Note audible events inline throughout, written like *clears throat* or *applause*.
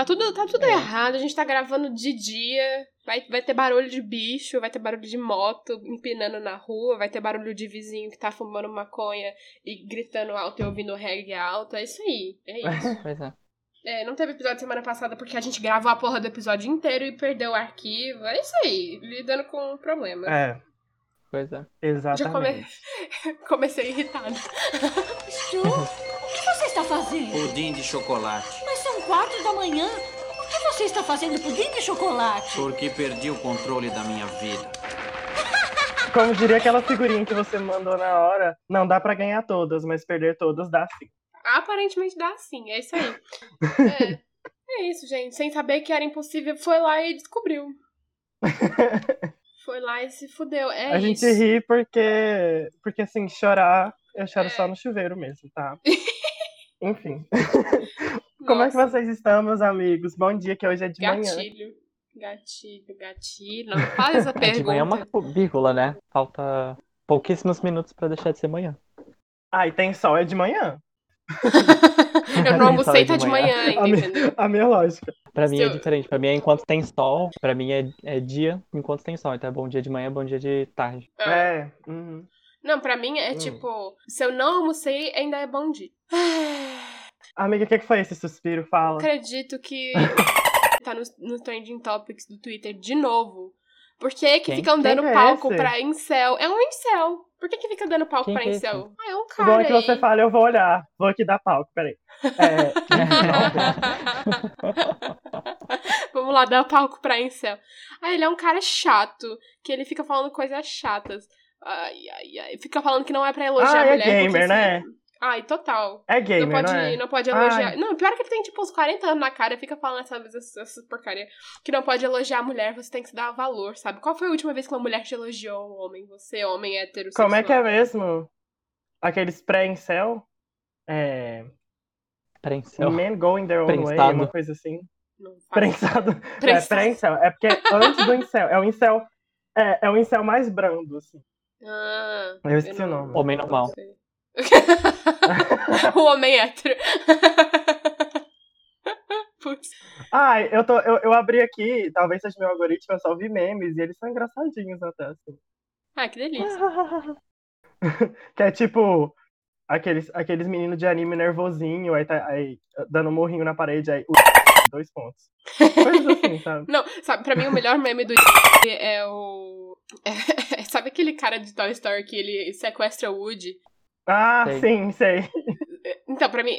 Tá tudo, tá tudo É. errado, a gente tá gravando de dia, vai, vai ter barulho de bicho, vai ter barulho de moto empinando na rua, vai ter barulho de vizinho que tá fumando maconha e gritando alto e ouvindo reggae alto, é isso aí, é *laughs* isso. Pois é. É, não teve episódio semana passada porque a gente gravou a porra do episódio inteiro e perdeu o arquivo, é isso aí, lidando com o problema. É, Pois é. Já come... exatamente. *laughs* comecei irritada. Stu, o que você está fazendo? Pudim de chocolate. Mas quatro da manhã. Por que você está fazendo pudim de chocolate? Porque perdi o controle da minha vida. *laughs* Como diria aquela figurinha que você mandou na hora, não dá pra ganhar todas, mas perder todas dá sim. Aparentemente dá sim, é isso aí. É, é isso, gente. Sem saber que era impossível, foi lá e descobriu. *laughs* Foi lá e se fudeu. É a isso. gente ri porque, porque assim, chorar, eu choro É. só no chuveiro mesmo, tá? *laughs* Enfim. Como é que Nossa, vocês estão, meus amigos? Bom dia, que hoje é de manhã. Gatilho. Gatilho, gatilho. Não faz essa *laughs* É, de pergunta. manhã é uma vírgula, né? Falta pouquíssimos minutos pra deixar de ser manhã. Ah, e tem sol, é de manhã. *laughs* Eu não *laughs* almocei, tá de de manhã A ainda, minha, entendeu? a minha lógica. Pra mim é diferente. Pra mim é enquanto tem sol. Pra mim é, é dia enquanto tem sol. Então é bom dia de manhã, bom dia de tarde. Ah. É. uhum. Não, pra mim é Hum. tipo, se eu não almocei, ainda é bom dia. Amiga, o que, que foi esse suspiro? Fala. acredito que *laughs* tá no, no Trending Topics do Twitter de novo. Por que que Quem? ficam dando é palco esse? pra incel? É um incel. Por que que fica dando palco Quem pra que é incel? Ah, é um cara bom é que aí. você fala, eu vou olhar. Vou aqui dar palco, peraí. É, *laughs* *laughs* Vamos lá, dar palco pra incel. Ah, ele é um cara chato, que ele fica falando coisas chatas. Ai, ai, ai. Fica falando que não é pra elogiar Ah, a é mulher. porque gamer, se- né? Ai, total. é Não gamer, pode, não é? não pode elogiar. Ai. Não, pior é que ele tem tipo uns 40 anos na cara e fica falando essa, essa, essa porcaria. Que não pode elogiar a mulher, você tem que se dar valor, sabe? Qual foi a última vez que uma mulher te elogiou um homem? Você, homem heterossexual. Como é que é mesmo? Aqueles pré-incel? É. Prensel. Men going their own way, Prensado. uma coisa assim. Não Prensado. É, Prensado. pré-incel. É porque antes do incel. É o incel. É, é o incel mais brando, assim. Ah, Eu esqueci eu o não- nome. Homem normal. não sei. *laughs* o homem hétero. *laughs* Putz. Ai, eu, tô, eu, eu abri aqui, talvez seja meu algoritmo, eu só vi memes e eles são engraçadinhos até, assim. Ah, que delícia. *laughs* Que é tipo aqueles, aqueles meninos de anime nervosinho, aí, tá, aí dando um morrinho na parede, aí. Dois pontos. Coisas assim, sabe? Não, sabe, pra mim o melhor meme do é o. é- sabe aquele cara de Toy Story que ele sequestra o Woody? Ah, Sei. sim, sei. Então, pra mim,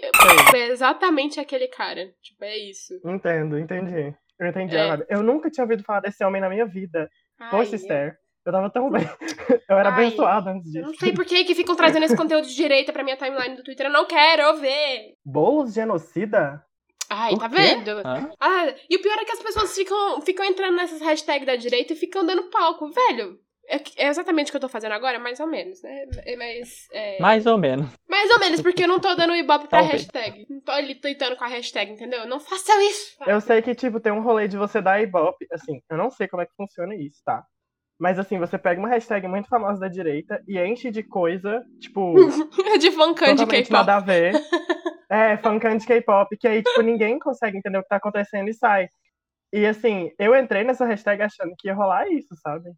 sei. é exatamente aquele cara. Tipo, é isso. Entendo, entendi. Eu entendi É. agora. Eu nunca tinha ouvido falar desse homem na minha vida. Poxa, Ai, Esther. Eu tava tão bem. *laughs* Eu era Ai, abençoada antes Eu não disso. sei por que, que ficam trazendo esse conteúdo de direita pra minha timeline do Twitter. Eu não quero ver. Bolos genocida? Ai, O tá quê? vendo? Hã? Ah, e o pior é que as pessoas ficam, ficam entrando nessas hashtags da direita e ficam dando palco. Velho, é, é exatamente o que eu tô fazendo agora, mais ou menos, né? É, Mas. É, Mais ou menos. Mais ou menos, porque eu não tô dando ibope pra Talvez. hashtag. Não tô ali tweetando com a hashtag, entendeu? Não façam isso. Eu sei que, tipo, tem um rolê de você dar ibope. Assim, eu não sei como é que funciona isso, tá? Mas assim, você pega uma hashtag muito famosa da direita e enche de coisa, tipo, *laughs* de fancante totalmente K-pop. nada a ver. É, funkante K-pop, que aí, tipo, ninguém consegue entender o que tá acontecendo e sai. E assim, eu entrei nessa hashtag achando que ia rolar isso, sabe?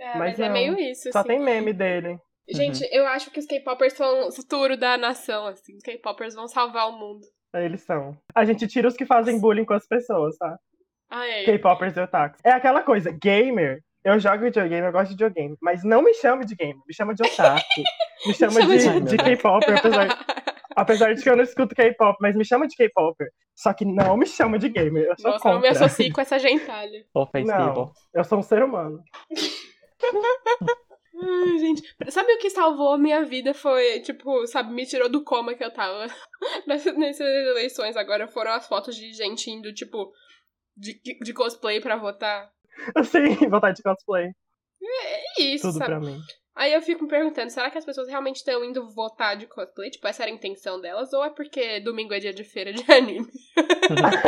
É, mas mas, é não. meio isso, Só assim. tem meme dele. Gente, eu acho que os K-popers são o futuro da nação, assim. Os K-popers vão salvar o mundo. Aí eles são. A gente tira os que fazem bullying com as pessoas, tá? Ah, é. K-popers e otakus. É aquela coisa, gamer. Eu jogo videogame, eu gosto de videogame. Mas não me chame de gamer, me chama de otaku. *laughs* Me chama chama de, de- de K-popper, apesar, *laughs* apesar de que eu não escuto K-pop, mas me chama de K-popper. Só que não me chama de gamer. Eu sou Nossa, eu não me contra. associo com essa gentalha. Ofensivo. Não, eu sou um ser humano. *laughs* Ai, gente. Sabe o que salvou a minha vida? Foi, tipo, sabe, me tirou do coma que eu tava. *laughs* Nessas, nessas eleições agora foram as fotos de gente indo, tipo, de, de cosplay pra votar. *laughs* Sim, vontade de cosplay. É isso, Tudo sabe? pra mim. Aí eu fico me perguntando, será que as pessoas realmente estão indo votar de cosplay? Tipo, essa era a intenção delas? Ou é porque domingo é dia de feira de *laughs* anime?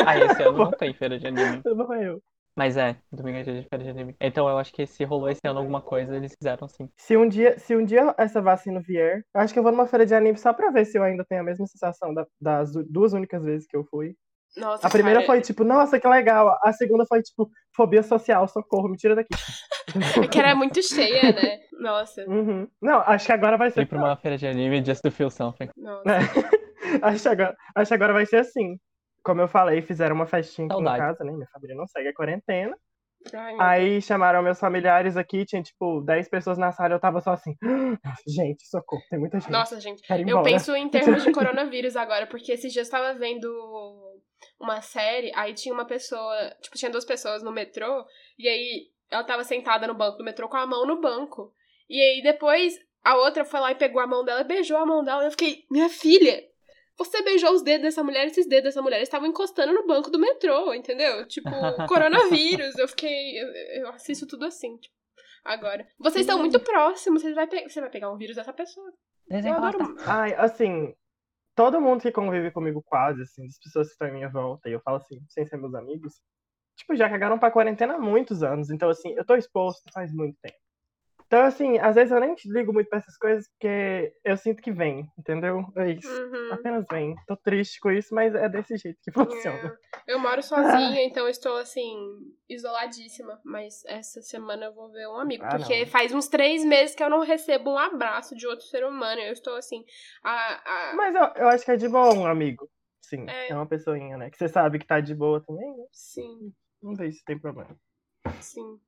ah, esse ano não tem feira de anime. Não é eu. Mas é, domingo é dia de feira de anime. Então eu acho que se rolou esse ano alguma coisa, eles fizeram sim. Se um, dia, se um dia essa vacina vier, eu acho que eu vou numa feira de anime só pra ver se eu ainda tenho a mesma sensação da- das du- duas únicas vezes que eu fui. Nossa, A primeira cara, foi tipo, nossa, que legal. A segunda foi tipo, fobia social, socorro, me tira daqui. *laughs* É que era muito cheia, né? Nossa, Uhum. Não, acho que agora vai ser. Fui pra uma feira de anime just to feel something. nossa. É. *laughs* acho, que agora, acho que agora vai ser assim. Como eu falei, fizeram uma festinha aqui Saudade. em casa, né? Minha família não segue a quarentena. Ai, Aí chamaram meus familiares aqui, tinha tipo 10 pessoas na sala, eu tava só assim, *gasps* gente, socorro, tem muita gente. Nossa, gente, quero ir eu penso em *laughs* termos de coronavírus agora, porque esses dias eu tava vendo uma série, aí tinha uma pessoa, tipo, tinha duas pessoas no metrô, e aí ela tava sentada no banco do metrô com a mão no banco. E aí depois a outra foi lá e pegou a mão dela e beijou a mão dela, e eu fiquei, minha filha, você beijou os dedos dessa mulher, esses dedos dessa mulher estavam encostando no banco do metrô, entendeu? Tipo, *laughs* coronavírus. Eu fiquei. Eu, eu assisto tudo assim, tipo, agora. Vocês estão muito próximos, você vai, pe- você vai pegar um vírus dessa pessoa. Eu adoro. Ai, assim, todo mundo que convive comigo quase, assim, as pessoas que estão em minha volta, e eu falo assim, sem ser meus amigos, tipo, já cagaram pra quarentena há muitos anos, então assim, eu tô exposto faz muito tempo. Então, assim, às vezes eu nem ligo muito pra essas coisas, porque eu sinto que vem, entendeu? É isso. Uhum. Apenas vem. Tô triste com isso, mas é desse jeito que funciona. É. Eu moro sozinha, então estou assim, isoladíssima. Mas essa semana eu vou ver um amigo. Ah, porque não. faz uns três meses que eu não recebo um abraço de outro ser humano. Eu estou assim. A, a... Mas eu, eu acho que é de boa um amigo. Sim, É. é. uma pessoinha, né? Que você sabe que tá de boa também, né? Sim, Não vejo se tem problema. sim.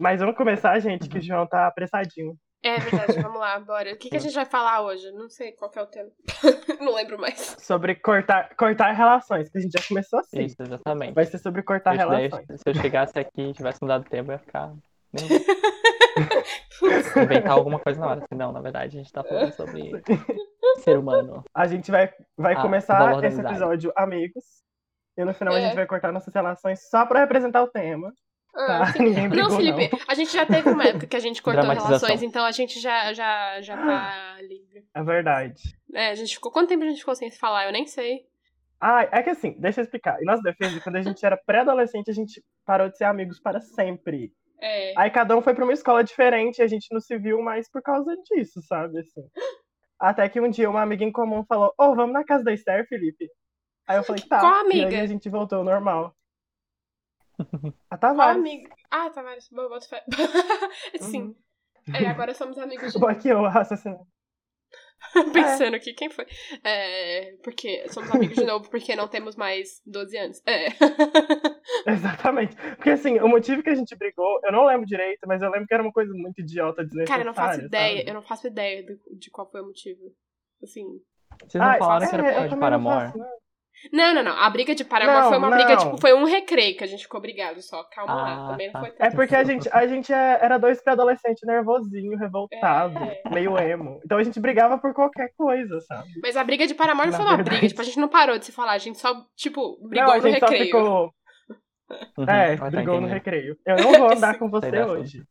Mas vamos começar, gente, que o João tá apressadinho. É verdade, *laughs* vamos lá, bora. O que, que a gente vai falar hoje? Não sei qual que é o tema. *laughs* não lembro mais. Sobre cortar, cortar relações, que a gente já começou assim. Isso, exatamente. Vai ser sobre cortar relações. se eu chegasse aqui e tivesse mudado o tempo, eu ia ficar. *laughs* Inventar alguma coisa na hora. Não, na verdade, a gente tá falando sobre ser humano. A gente vai, vai Ah, começar esse episódio amigos. E no final a É. gente vai cortar nossas relações só pra representar o tema. Ah, Tá? *laughs* Ninguém brigou, Não, Felipe, a gente já teve uma época que a gente cortou relações, então a gente já, já, já tá livre. É verdade. É, a gente ficou. Quanto tempo a gente ficou sem se falar? Eu nem sei. Ah, é que assim, deixa eu explicar. Em nossa defesa, quando a gente era pré-adolescente, a gente parou de ser amigos para sempre. É. Aí cada um foi pra uma escola diferente e a gente não se viu mais por causa disso, sabe? Assim. Até que um dia uma amiga em comum falou: Ô, vamos na casa da Esther, Felipe? Aí eu falei: *laughs* tá. Qual E amiga? aí a gente voltou ao normal. A Qual Tavares. amigo? Ah, Tavares, boa, boto fé. *laughs* Sim. Uhum. É, agora somos amigos de *laughs* aqui eu raciocínio. *laughs* Pensando aqui, quem foi? É, porque somos amigos de novo porque não temos mais 12 anos. É. Exatamente. Porque assim, o motivo que a gente brigou, eu não lembro direito, mas eu lembro que era uma coisa muito idiota desnecessária. Cara, eu não faço ideia. sabe? Eu não faço ideia do- de qual foi o motivo. Assim. Vocês não Ah, falaram é, que era eu por causa de Paramore? faço, né? Não, não, não. A briga de Paramore Não, foi uma não. briga, tipo, foi um recreio que a gente ficou brigado só. Calma lá. Ah, Também não tá. foi É porque a gente, a gente é- era dois pré-adolescentes nervosinho, revoltado, É. meio emo. Então a gente brigava por qualquer coisa, sabe? Mas a briga de Paramore não foi uma verdade. briga. Tipo, a gente não parou de se falar. A gente só, tipo, brigou não, a no gente só recreio. ficou. Uhum. É, brigou no recreio. Eu não vou andar *laughs* com você hoje.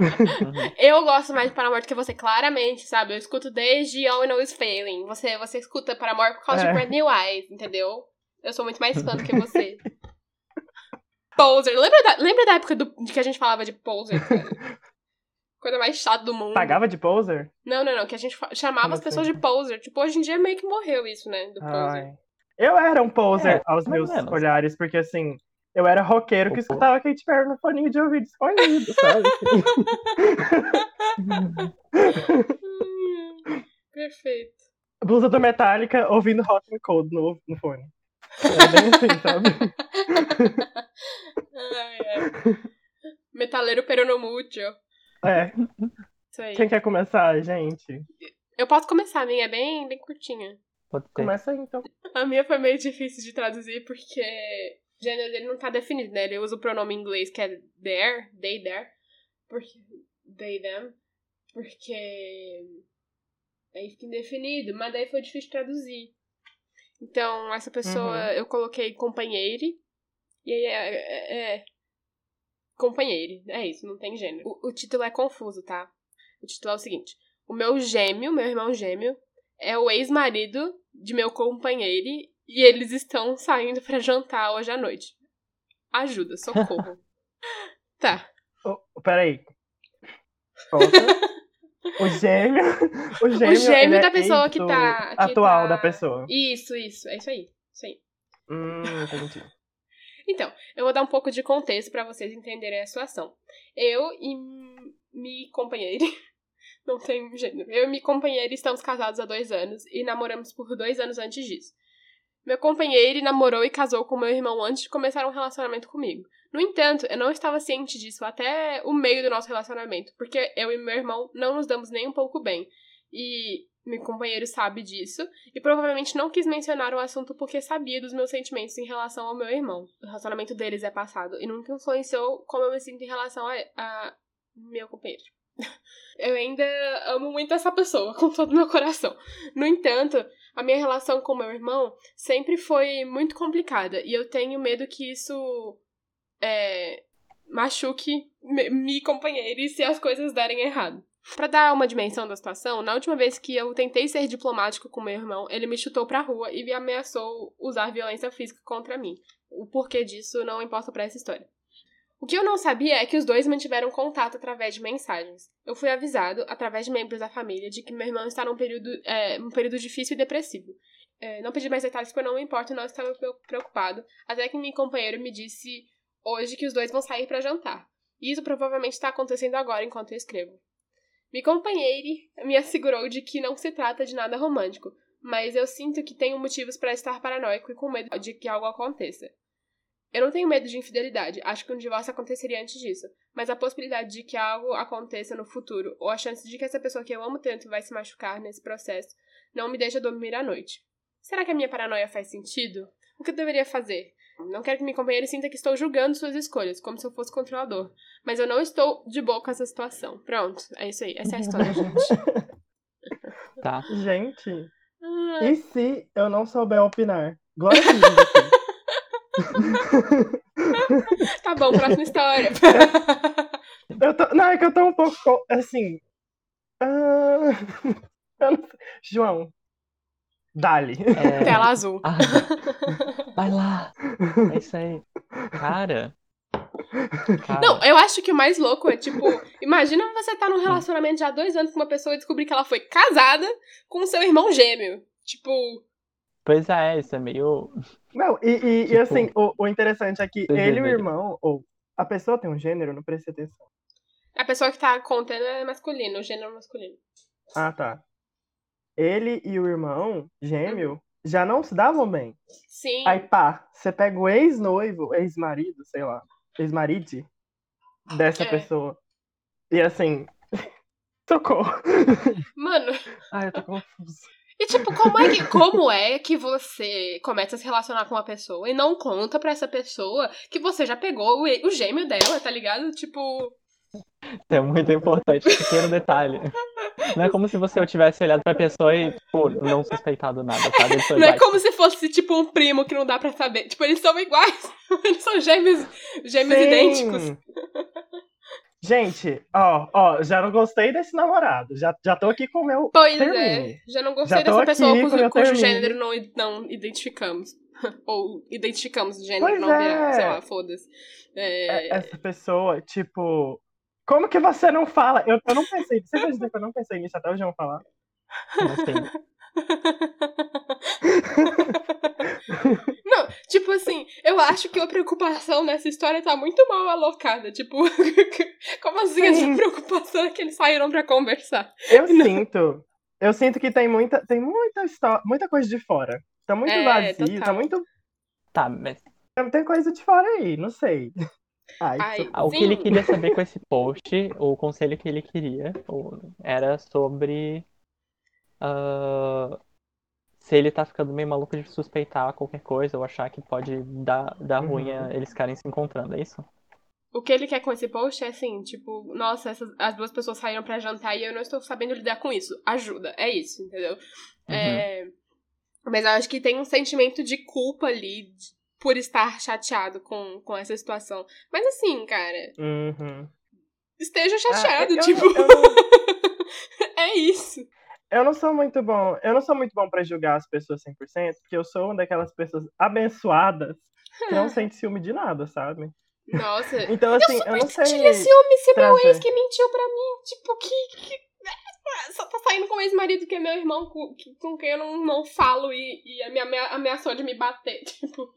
Uhum. *laughs* Eu gosto mais de Paramore do que você, claramente, sabe? Eu escuto desde All I Know Is Failing. Você, você escuta Paramore por causa É. de Brand New Eyes, entendeu? Eu sou muito mais fã do que *laughs* você. Poser. Lembra da, lembra da época do- de que a gente falava de Poser, cara? *laughs* Coisa mais chata do mundo. Pagava de poser? Não, não, não. Que a gente chamava Como as pessoas assim? de Poser. Tipo, hoje em dia meio que morreu isso, né? Do Poser. Ai. Eu era um poser É, aos meus menos. olhares, porque assim, eu era roqueiro que escutava Katy Perry no foninho de ouvido escondido, sabe? *laughs* Perfeito. Blusa do Metallica ouvindo Hot and Cold no, no fone. É bem assim, sabe? *laughs* Ai, ai. Metaleiro peronomútil. É. Isso aí. Quem quer começar, gente? Eu posso começar, a minha é bem, bem curtinha. Pode ter. Começa aí, então. A minha foi meio difícil de traduzir porque gênero dele não tá definido, né? Ele usa o pronome em inglês que é there, they, there. Porque. They, them. Porque. Aí fica indefinido, mas daí foi difícil traduzir. Então, essa pessoa Uhum. eu coloquei companheire. E aí é. é, é companheire. É isso, não tem gênero. O, o título é confuso, tá? O título é o seguinte: O meu gêmeo, meu irmão gêmeo, é o ex-marido de meu companheiro e eles estão saindo pra jantar hoje à noite. Ajuda, socorro. *laughs* tá. Oh, peraí. O gêmeo. O gêmeo, gêmeo ele é da pessoa que tá- que Atual tá- da pessoa. Isso, isso. É isso aí. Isso aí. Hum, entendi. Então, eu vou dar um pouco de contexto pra vocês entenderem a situação. Eu e minha companheira, *laughs* não tem gênero, eu e minha companheira estamos casados há dois anos e namoramos por dois anos antes disso. Meu companheiro namorou e casou com meu irmão antes de começar um relacionamento comigo. No entanto, eu não estava ciente disso até o meio do nosso relacionamento, porque eu e meu irmão não nos damos nem um pouco bem. E meu companheiro sabe disso e provavelmente não quis mencionar o assunto porque sabia dos meus sentimentos em relação ao meu irmão. O relacionamento deles é passado e nunca influenciou como eu me sinto em relação a, a meu companheiro. Eu ainda amo muito essa pessoa *laughs* com todo o meu coração. No entanto, a minha relação com meu irmão sempre foi muito complicada e eu tenho medo que isso é, machuque me companheiro se as coisas derem errado. Para dar uma dimensão da situação, na última vez que eu tentei ser diplomático com meu irmão, ele me chutou pra rua e me ameaçou usar violência física contra mim. O porquê disso não importa para essa história. O que eu não sabia é que os dois mantiveram contato através de mensagens. Eu fui avisado, através de membros da família, de que meu irmão está num período, é, um período difícil e depressivo. É, não pedi mais detalhes porque eu não me importo não estava preocupado, até que meu companheiro me disse hoje que os dois vão sair para jantar. E isso provavelmente está acontecendo agora enquanto eu escrevo. Minha companheira me assegurou de que não se trata de nada romântico, mas eu sinto que tenho motivos para estar paranoico e com medo de que algo aconteça. Eu não tenho medo de infidelidade, acho que um divórcio aconteceria antes disso, mas a possibilidade de que algo aconteça no futuro, ou a chance de que essa pessoa que eu amo tanto vai se machucar nesse processo, não me deixa dormir à noite. Será que a minha paranoia faz sentido? O que eu deveria fazer? Não quero que minha companheira sinta que estou julgando suas escolhas, como se eu fosse controlador. Mas eu não estou de boa com essa situação. Pronto, é isso aí. Essa é a história, gente. *laughs* Tá. Gente, ah. e se eu não souber opinar? Glória a Deus. *laughs* tá bom, próxima história. *laughs* eu tô, não, é que eu tô um pouco assim. *laughs* Uh, João, Dali. É... Tela azul. Ah, vai lá. É isso aí. Cara. Cara. Não, eu acho que o mais louco é, tipo, imagina você tá num relacionamento já há dois anos com uma pessoa e descobrir que ela foi casada com seu irmão gêmeo. Tipo. Pois é, isso é meio. *laughs* Não, e, e, tipo, e assim, o, o, interessante é que ele e o irmão, ou a pessoa tem um gênero, não precisa atenção. A pessoa que tá contando é masculino, o gênero masculino. Ah, tá ele e o irmão gêmeo já não se davam bem. Sim. Aí pá, você pega o ex-noivo, ex-marido, sei lá, ex-maride dessa é. pessoa. E assim, *laughs* tocou. Mano. Ai, eu tô confuso. E tipo, como é, que, *laughs* como é que você começa a se relacionar com uma pessoa e não conta pra essa pessoa que você já pegou o, o gêmeo dela, tá ligado? Tipo. É muito importante, pequeno detalhe. Não é como se você tivesse olhado pra pessoa e, tipo, não suspeitado nada, sabe? Não é como se fosse, tipo, um primo que não dá pra saber. Tipo, eles são iguais. *laughs* Eles são gêmeos, gêmeos Sim. idênticos. Gente, ó, ó, já não gostei desse namorado. Já, já tô aqui com o meu. Pois é, termine. é. Já não gostei já dessa pessoa cujo, cujo gênero não, não identificamos. *laughs* Ou identificamos o gênero, pois não é. sei lá, foda-se. É... Essa pessoa, tipo, como que você não fala? Eu, eu não pensei. Você dizer que eu não pensei nisso até o João falar? Não, tipo assim, eu acho que a preocupação nessa história tá muito mal alocada. Tipo, *laughs* como assim Sim. a preocupação é que eles saíram pra conversar? Eu não. sinto. Eu sinto que tem muita, tem muita história, muita coisa de fora. Tá muito é, vazio, tá total. tá muito. Tá, mas. Tem coisa de fora aí, não sei. *laughs* Ai, Ai, o que ele queria saber com esse post, o conselho que ele queria, era sobre uh, se ele tá ficando meio maluco de suspeitar qualquer coisa ou achar que pode dar, dar uhum. ruim eles ficarem se encontrando, é isso? O que ele quer com esse post é assim, tipo, nossa, essas, as duas pessoas saíram para jantar e eu não estou sabendo lidar com isso. Ajuda, é isso, entendeu? Uhum. É, mas eu acho que tem um sentimento de culpa ali, por estar chateado com, com essa situação. Mas assim, cara. Uhum. Esteja ah, chateado, ah, tipo. Eu não... *laughs* é isso. Eu não sou muito bom. Eu não sou muito bom para julgar as pessoas 100%, porque eu sou uma daquelas pessoas abençoadas que não *laughs* sente ciúme de nada, sabe? Nossa. *laughs* então, assim, eu, eu não sei. ciúme se trazer. meu ex que mentiu pra mim. Tipo, que. que... Só tá saindo com o ex-marido que é meu irmão, com, que- com quem eu não, não falo e, e me amea- ameaçou de me bater. *laughs* Tipo.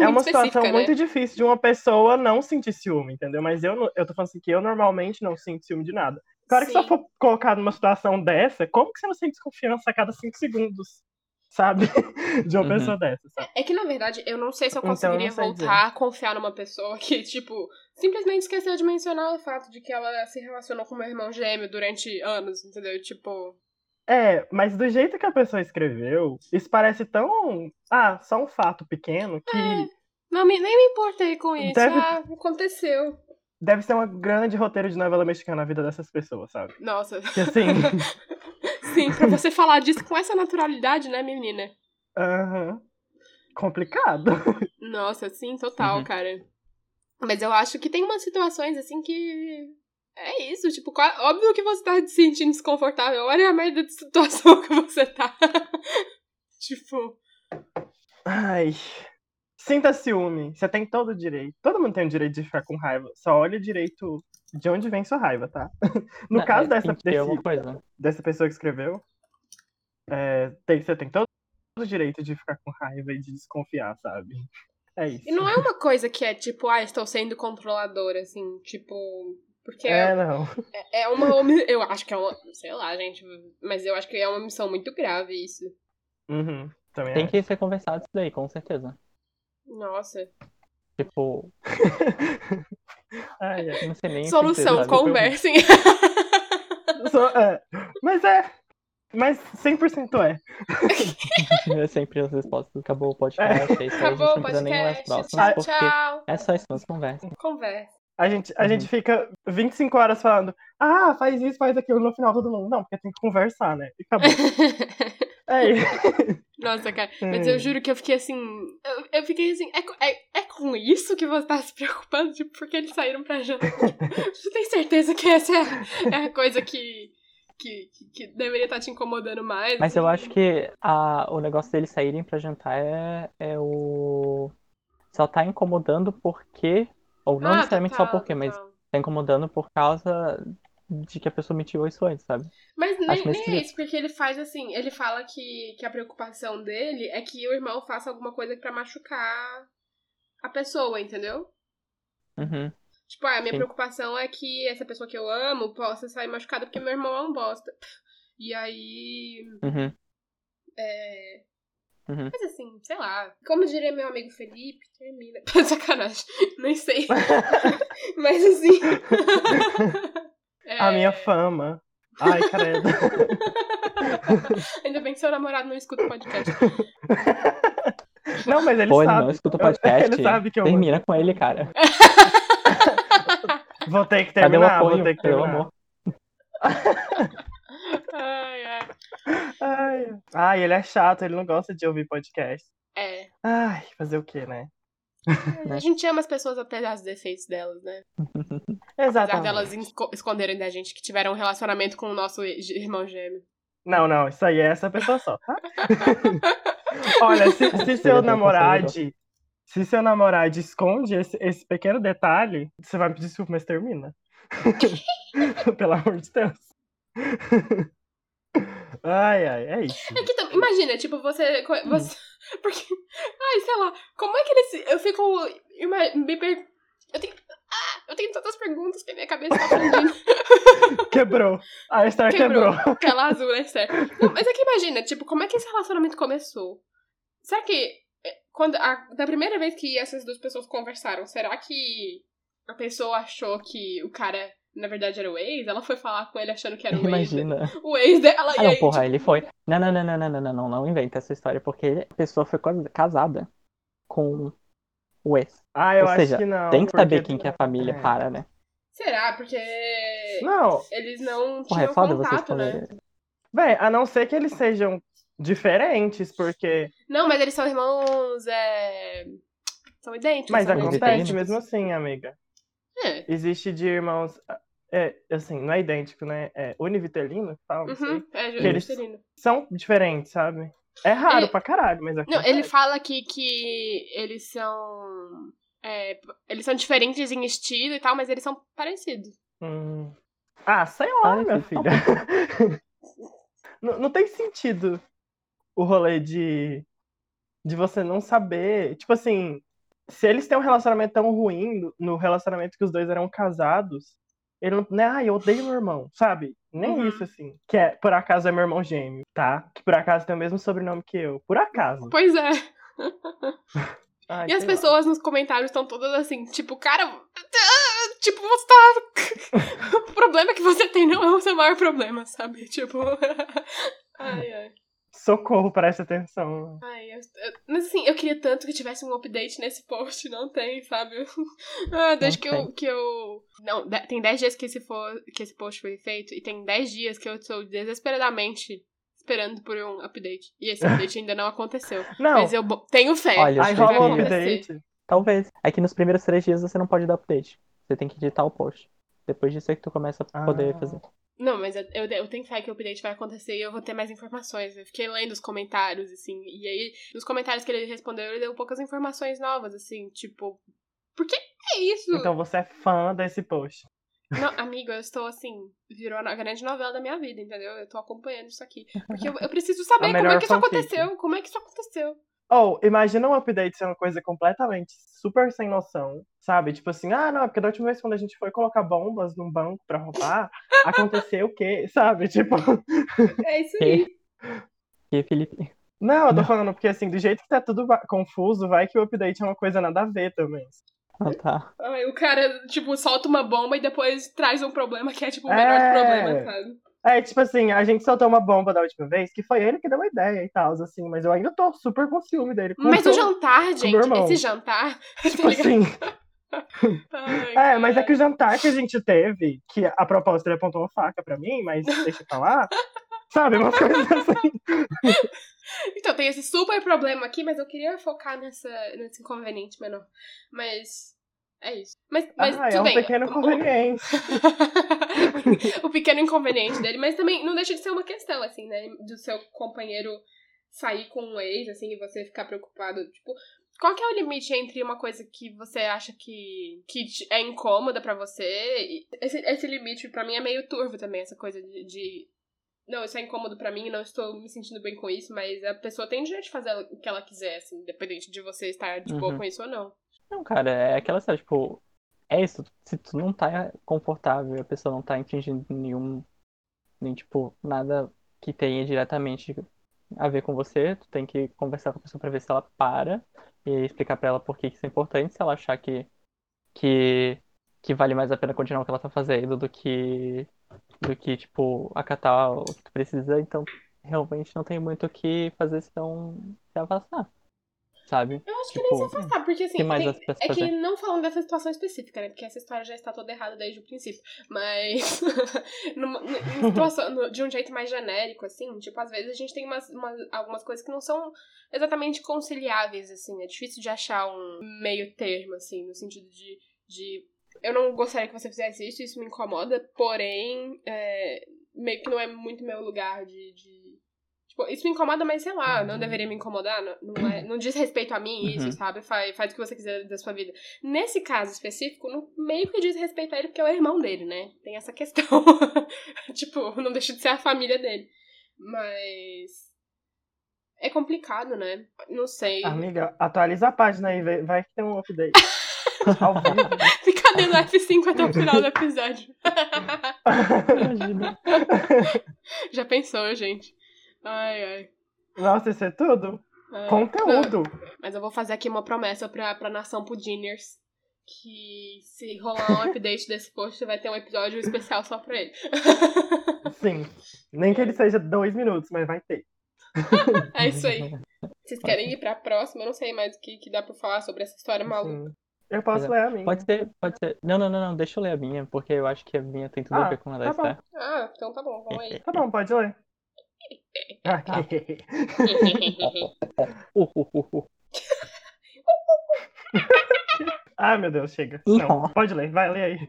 É, É uma situação né? muito difícil de uma pessoa não sentir ciúme, entendeu? Mas eu, eu tô falando assim que eu normalmente não sinto ciúme de nada. Claro que se eu for colocado numa situação dessa, como que você não sente desconfiança a cada cinco segundos? Sabe? *laughs* De uma Uhum. pessoa dessa, sabe? É que, na verdade, eu não sei se eu Então, eu conseguiria não sei voltar a confiar numa pessoa que, tipo, simplesmente esqueceu de mencionar o fato de que ela se relacionou com meu irmão gêmeo durante anos, entendeu? Tipo. É, mas do jeito que a pessoa escreveu, isso parece tão. Ah, só um fato pequeno que Não me, nem me importei com isso. Deve- Ah, aconteceu. Deve ser um grande roteiro de novela mexicana na vida dessas pessoas, sabe? Nossa. Que assim. *laughs* Sim, pra você falar disso com essa naturalidade, né, menina? aham, complicado. Nossa, sim, total, Uhum. cara. Mas eu acho que tem umas situações assim que. É isso, tipo, óbvio que você tá se sentindo desconfortável. Olha a merda de situação *laughs* que você tá. *laughs* tipo. Ai. Sinta ciúme. Você tem todo o direito. Todo mundo tem o direito de ficar com raiva. Só olha direito de onde vem sua raiva, tá? *laughs* No Não, caso é, dessa, desse- coisa. dessa pessoa que escreveu, é, tem- você tem todo o direito de ficar com raiva e de desconfiar, sabe? É isso. E não é uma coisa que é tipo, ah, estou sendo controladora, assim, tipo. Porque É, é, não. é uma. omi- Eu acho que é uma. Sei lá, gente. Mas eu acho que é uma missão muito grave isso. Uhum, também Tem é. que ser conversado isso daí, com certeza. Nossa. Tipo, *laughs* Ai, não sei nem. Solução, conversem. *laughs* Só- é. Mas é. Mas 100% é. *laughs* É sempre as respostas. Acabou o podcast. É isso aí. A Acabou gente não precisa nem Tchau, tchau. é só isso, nós conversa. Conversa. A gente, a Uhum. gente fica 25 horas falando, ah, faz isso, faz aquilo, no final todo mundo. Não, porque tem que conversar, né? E acabou. É isso. Nossa, cara, mas eu Hum. juro que eu fiquei assim. Eu, fiquei assim, é, é, é com isso que você tá se preocupando? Tipo, porque eles saíram pra jantar? Tipo, *laughs* você tem certeza que essa é, é a coisa que, que, que, deveria estar te incomodando mais? Mas eu assim? acho que a, o negócio deles saírem pra jantar é, é o. Só tá incomodando porque. Ou não Ah, necessariamente total, só porque, mas total. tá incomodando por causa de que a pessoa mentiu isso antes, sabe? Mas nem, nem é isso, porque ele faz assim, ele fala que, que a preocupação dele é que o irmão faça alguma coisa pra machucar a pessoa, entendeu? Uhum. Tipo, ah, a minha Sim. preocupação é que essa pessoa que eu amo possa sair machucada porque meu irmão é um bosta. E aí. Uhum. É... Uhum. Mas assim, sei lá. Como diria meu amigo Felipe, termina. *laughs* Sacanagem. Nem sei. *laughs* Mas assim. *laughs* A é, minha fama. Ai, credo. *laughs* Ainda bem que seu namorado não escuta o podcast. Não, mas ele Pô, ele sabe. não escuta o podcast. Ele sabe que eu Termina com ele, cara. *laughs* vou ter que Cadê o terminar, apoio? vou ter que Cadê o terminar. amor? ai, ai. Ai. Ai, ele é chato, ele não gosta de ouvir podcast. É. Ai, fazer o quê, né? A gente ama as pessoas apesar dos defeitos delas, né? *laughs* Apesar Exatamente. delas esco- esconderem da gente que tiveram um relacionamento com o nosso irmão gêmeo. Não, não, isso aí é essa pessoa só, tá? *laughs* Olha, se, se seu bem namorado. Se seu namorado esconde esse, esse pequeno detalhe, você vai me pedir desculpa, mas termina. *laughs* Pelo amor de Deus. Ai, ai, é isso. É que imagina, tipo, você. você *laughs* porque. Ai, sei lá, como é que ele se. Eu fico. Me per... Eu tenho. Ah, eu tenho tantas perguntas que a minha cabeça tá fundindo. *laughs* Quebrou. A Star Quebrou. quebrou. Tela azul, né, sério. Não, mas é que imagina, tipo, como é que esse relacionamento começou? Será que. é, Quando, a, da primeira vez que essas duas pessoas conversaram, será que a pessoa achou que o cara, na verdade, era o ex? Ela foi falar com ele achando que era o ex. Imagina. O ex dela. Ah, e não, aí, porra, ele foi. Não, não, não, não, não, não, não, não, não inventa essa história, porque a pessoa foi casada com o ex. Ah, eu Ou acho seja, que não. Tem que saber quem que é a família é. para, né? Será? Porque Não, eles não Porra, é tinham foda vocês contato, né? véi, a não ser que eles sejam diferentes, porque. Não, mas eles são irmãos, é... São idênticos. Mas são acontece acontece idênticos. mesmo assim, amiga. É. Existe de irmãos. É, assim, não é idêntico, né? É univitelino, tal, não sei. Uhum, é, Juscelino. São diferentes, sabe? É raro Ele- pra caralho, mas Não, acontece. ele fala aqui que eles são... é, eles são diferentes em estilo e tal, mas eles são parecidos. Hum, Ah, sei lá, Ai, minha filha. *laughs* não, não tem sentido o rolê de, de você não saber. Tipo assim, se eles têm um relacionamento tão ruim, no- relacionamento que os dois eram casados, ele não. Né, ah, eu odeio meu irmão, sabe? Nem Uhum. isso, assim. Que é, por acaso é meu irmão gêmeo, tá? Que por acaso tem o mesmo sobrenome que eu. Por acaso. Pois é. *laughs* Ai, E as sei lá. pessoas nos comentários estão todas assim, tipo, cara. *laughs* Tipo, você tá. *laughs* o problema que você tem não é o seu maior problema, sabe? Tipo. ai, ai. Socorro, presta atenção. Ai, eu- eu- mas assim, eu queria tanto que tivesse um update nesse post, não tem, sabe? *laughs* ah, desde Não que tem. eu, que eu. Não, de- tem 10 dias que esse, for, que esse post foi feito, e tem 10 dias que eu estou desesperadamente esperando por um update. E esse update ainda não aconteceu. Não, Mas eu tenho fé. Olha, aí eu rola um update. Talvez. É que nos primeiros três dias você não pode dar update. Você tem que editar o post. Depois disso é que tu começa a poder Ah. fazer. Não, mas eu, eu, eu tenho fé que o update vai acontecer e eu vou ter mais informações. Eu fiquei lendo os comentários, assim, e aí, nos comentários que ele respondeu, ele deu poucas informações novas, assim, tipo. Por que é isso? Então você é fã desse post. Não, amigo, eu estou assim, virou a grande novela da minha vida, entendeu? Eu tô acompanhando isso aqui. Porque eu, eu preciso *laughs* saber como é que isso aconteceu. Como é que isso aconteceu? Ou, imagina um update ser uma coisa completamente super sem noção, sabe? Tipo assim, ah, não, é porque da última vez quando a gente foi colocar bombas num banco pra roubar, aconteceu o quê? *laughs* Sabe? Tipo, É isso aí. E Felipe. não, eu tô Não. falando porque assim, do jeito que tá tudo confuso, vai que o update é uma coisa nada a ver também. Ah, tá. Ai, o cara, tipo, solta uma bomba e depois traz um problema que é, tipo, o melhor É. problema, sabe? É, tipo assim, a gente soltou uma bomba da última vez, que foi ele que deu a ideia e tal, assim, mas eu ainda tô super com ciúme dele. com Mas o jantar, gente, esse jantar. *laughs* Tipo tá assim, *laughs* Ai, *laughs* é, mas é que o jantar que a gente teve, que a propósito ele apontou uma faca pra mim, mas deixa eu falar, sabe, umas coisas assim. Então, tem esse super problema aqui, mas eu queria focar nessa, nesse inconveniente menor. Mas. É isso. Mas, mas ah, tudo é um bem. pequeno inconveniente. *laughs* o pequeno inconveniente dele, mas também não deixa de ser uma questão, assim, né? Do seu companheiro sair com um ex, assim, e você ficar preocupado. Tipo, qual que é o limite entre uma coisa que você acha que, que é incômoda pra você? esse, esse limite, pra mim, é meio turvo também, essa coisa de. de não, isso é incômodo pra mim, não estou me sentindo bem com isso, mas a pessoa tem direito de fazer o que ela quiser, assim, independente de você estar de boa Uhum. com isso ou não. Não, cara, é aquela história, tipo, é isso. Se tu não tá confortável, a pessoa não tá infringindo nenhum, nem, tipo, nada que tenha diretamente a ver com você, tu tem que conversar com a pessoa pra ver se ela para e explicar pra ela por que que isso é importante, se ela achar que, que, que vale mais a pena continuar o que ela tá fazendo do que, do que, tipo, acatar o que tu precisa, então realmente não tem muito o que fazer senão se afastar, sabe? Eu acho que nem se Tipo, afastar, porque assim, que tem- se é que fazer? não falando dessa situação específica, né? Porque essa história já está toda errada desde o princípio. Mas *laughs* numa, numa *laughs* situação, de um jeito mais genérico, assim, tipo, às vezes a gente tem umas, umas- algumas coisas que não são exatamente conciliáveis, assim. É difícil de achar um meio termo, assim, no sentido de. de eu não gostaria que você fizesse isso, isso me incomoda, porém, é, meio que não é muito meu lugar de- de Tipo, isso me incomoda, mas sei lá, não deveria me incomodar, não, não, é- não diz respeito a mim isso, Uhum. sabe? Faz, faz o que você quiser da sua vida. Nesse caso específico, não- meio que diz respeito a ele porque é o irmão dele, né? Tem essa questão. *laughs* tipo, não deixa de ser a família dele. Mas. É complicado, né? Não sei. Amiga, atualiza a página aí, vai, que tem um update. *laughs* Ao vivo. Ficar dando F5 até o final do episódio. *laughs* Imagina. Já pensou, gente? Ai, ai. Nossa, isso é tudo? ai. Conteúdo. Mas eu vou fazer aqui uma promessa pra, pra nação Pudiners. Que se rolar um update desse post, vai ter um episódio especial só pra ele. *laughs* Sim. Nem que ele seja dois minutos, mas vai ter. *laughs* É isso aí. Vocês querem ir pra próxima? Eu não sei mais o que, que dá pra falar sobre essa história maluca. Sim. Eu posso é. ler a minha. Pode ser, pode ser. Não, não, não, não, deixa eu ler a minha, porque eu acho que a minha tem tudo Ah, a ver com a da tá. Ah, então tá bom, vamos aí. Tá bom, pode ler. Tá. Ah, Uh, uh, uh, uh. ah, meu Deus, chega. Não, pode ler, vai ler aí.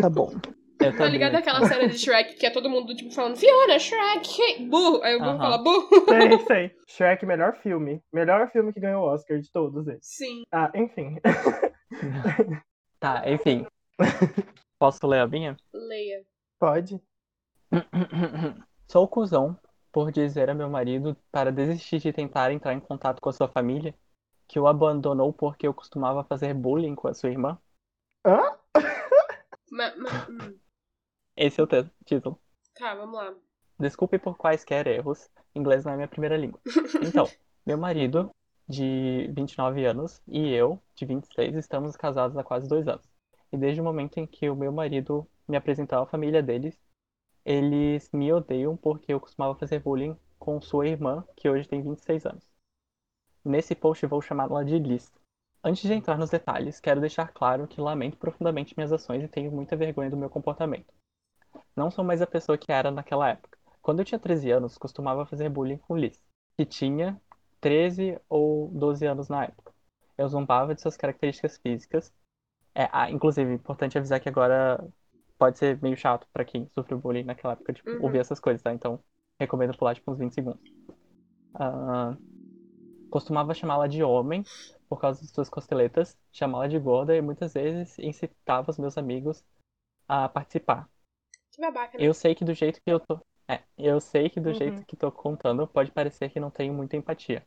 Tá bom. Eu Tá também, ligado aquela cena de Shrek que é todo mundo tipo falando Fiona, Shrek, burro. Aí o burro Aham. fala burro. Sei, sei. Shrek, melhor filme. Melhor filme que ganhou o Oscar de todos eles. Sim. Ah, enfim. *laughs* Tá, enfim. *laughs* Posso ler a minha? Leia. Pode? *clears throat* Sou cuzão por dizer a meu marido para desistir de tentar entrar em contato com a sua família, que o abandonou porque eu costumava fazer bullying com a sua irmã. Hã? Hum. Esse é o título. Tá, vamos lá. Desculpe por quaisquer erros, inglês não é minha primeira língua. Então, *laughs* meu marido, de 29 anos, e eu, de 26, estamos casados há quase dois anos. E desde o momento em que o meu marido me apresentou à família deles, eles me odeiam porque eu costumava fazer bullying com sua irmã, que hoje tem 26 anos. Nesse post vou chamá-la de Liz. Antes de entrar nos detalhes, quero deixar claro que lamento profundamente minhas ações e tenho muita vergonha do meu comportamento. Não sou mais a pessoa que era naquela época. Quando eu tinha 13 anos, costumava fazer bullying com Liz, que tinha 13 ou 12 anos na época. Eu zombava de suas características físicas. É, ah, inclusive, importante avisar que agora pode ser meio chato pra quem sofreu bullying naquela época, tipo, Uhum. ouvir essas coisas, tá? Então, recomendo pular, tipo, uns 20 segundos. Ah, costumava chamá-la de homem por causa de suas costeletas, chamá-la de gorda e muitas vezes incitava os meus amigos a participar. Que babaca, né? Eu sei que do jeito que eu tô. É, eu sei que do Uhum. jeito que tô contando pode parecer que não tenho muita empatia.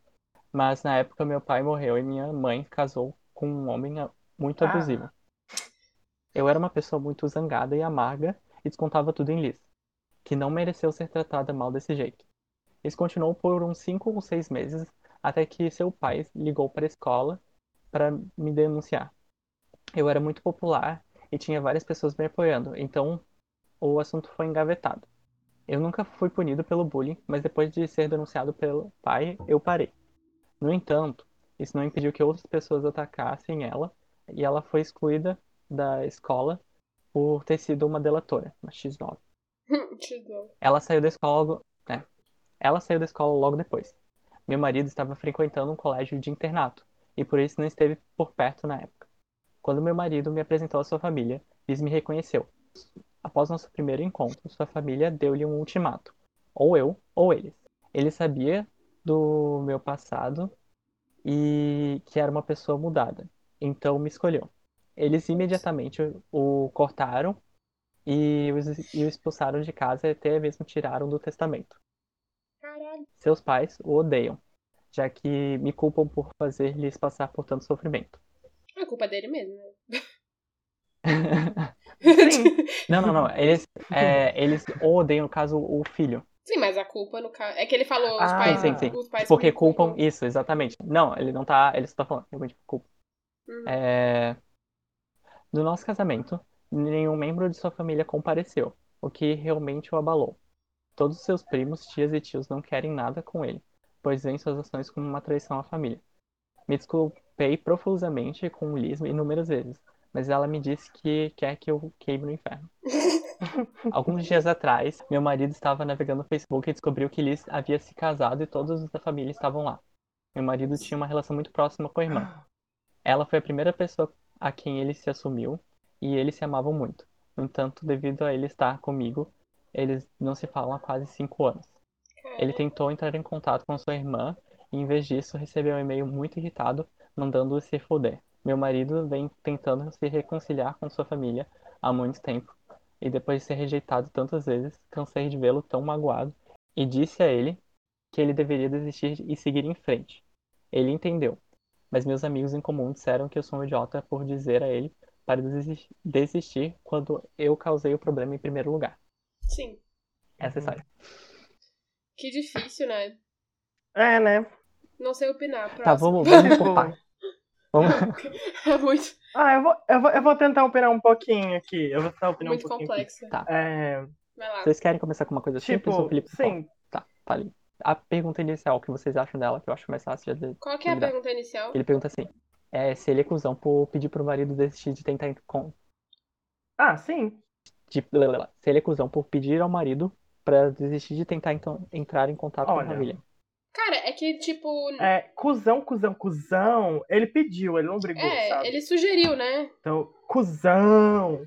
Mas na época meu pai morreu e minha mãe casou com um homem a- muito Ah. abusivo. Eu era uma pessoa muito zangada e amarga e descontava tudo em Liz, que não mereceu ser tratada mal desse jeito. Isso continuou por uns cinco ou seis meses até que seu pai ligou para a escola para me denunciar. Eu era muito popular e tinha várias pessoas me apoiando, então o assunto foi engavetado. Eu nunca fui punido pelo bullying, mas depois de ser denunciado pelo pai, eu parei. No entanto, isso não impediu que outras pessoas atacassem ela e ela foi excluída da escola por ter sido uma delatora, uma X9. Te dou. Ela saiu da escola logo, né? Ela saiu da escola logo depois. Meu marido estava frequentando um colégio de internato e por isso não esteve por perto na época. Quando meu marido me apresentou à sua família, Liz me reconheceu. Após nosso primeiro encontro, sua família deu-lhe um ultimato: ou eu ou eles. Ele sabia do meu passado e que era uma pessoa mudada, então me escolheu. Eles imediatamente o cortaram e o expulsaram de casa e até mesmo tiraram do testamento. Caralho. Seus pais o odeiam, já que me culpam por fazer-lhes passar por tanto sofrimento. É culpa dele mesmo, né? *laughs* Sim. *laughs* Não, não, não. Eles, é, eles odeiam, no caso, o filho. Sim, mas a culpa no caso. É que ele falou os Ah, pais. sim, sim. Os pais Porque me culpam isso, exatamente. Não, ele não tá. Ele só tá falando, realmente culpa. Uhum. É... No nosso casamento, nenhum membro de sua família compareceu, o que realmente o abalou. Todos os seus primos, tias e tios não querem nada com ele, pois veem suas ações como uma traição à família. Me desculpei profusamente com Liz inúmeras vezes, mas ela me disse que quer que eu queime no inferno. *laughs* Alguns dias atrás, meu marido estava navegando no Facebook e descobriu que Liz havia se casado e todos os da família estavam lá. Meu marido tinha uma relação muito próxima com a irmã. Ela foi a primeira pessoa a quem ele se assumiu e eles se amavam muito. No entanto, devido a ele estar comigo, eles não se falam há quase cinco anos. Ele tentou entrar em contato com sua irmã e, em vez disso, recebeu um e-mail muito irritado, mandando-o se foder. Meu marido vem tentando se reconciliar com sua família há muito tempo, e depois de ser rejeitado tantas vezes, cansei de vê-lo tão magoado e disse a ele que ele deveria desistir e seguir em frente. Ele entendeu, mas meus amigos em comum disseram que eu sou um idiota por dizer a ele para desis- desistir quando eu causei o problema em primeiro lugar. Sim. Essa é a história. Que difícil, né? É, né? Não sei opinar. Tá, Próximo. vamos, *laughs* vamos por parte. Vamos... É muito, Ah, eu vou, eu vou, eu vou tentar opinar um pouquinho aqui. Eu vou tentar opinar muito um pouquinho. aqui. complexo. Tá. É, Vai lá. Vocês querem começar com uma coisa simples ou tipo, Felipe? sim. Tá, tá ali. A pergunta inicial, o que vocês acham dela, que eu acho mais fácil de Qual que é a pergunta inicial? Ele pergunta assim: é, se ele é cuzão por pedir pro marido desistir de tentar com. Ah, sim. De, se ele é cuzão por pedir ao marido pra desistir de tentar então, entrar em contato com Olha. a família. Cara, é que, tipo. É, cuzão, cuzão, cuzão. Ele pediu, ele não brigou, É, sabe? ele sugeriu, né? Então, cuzão.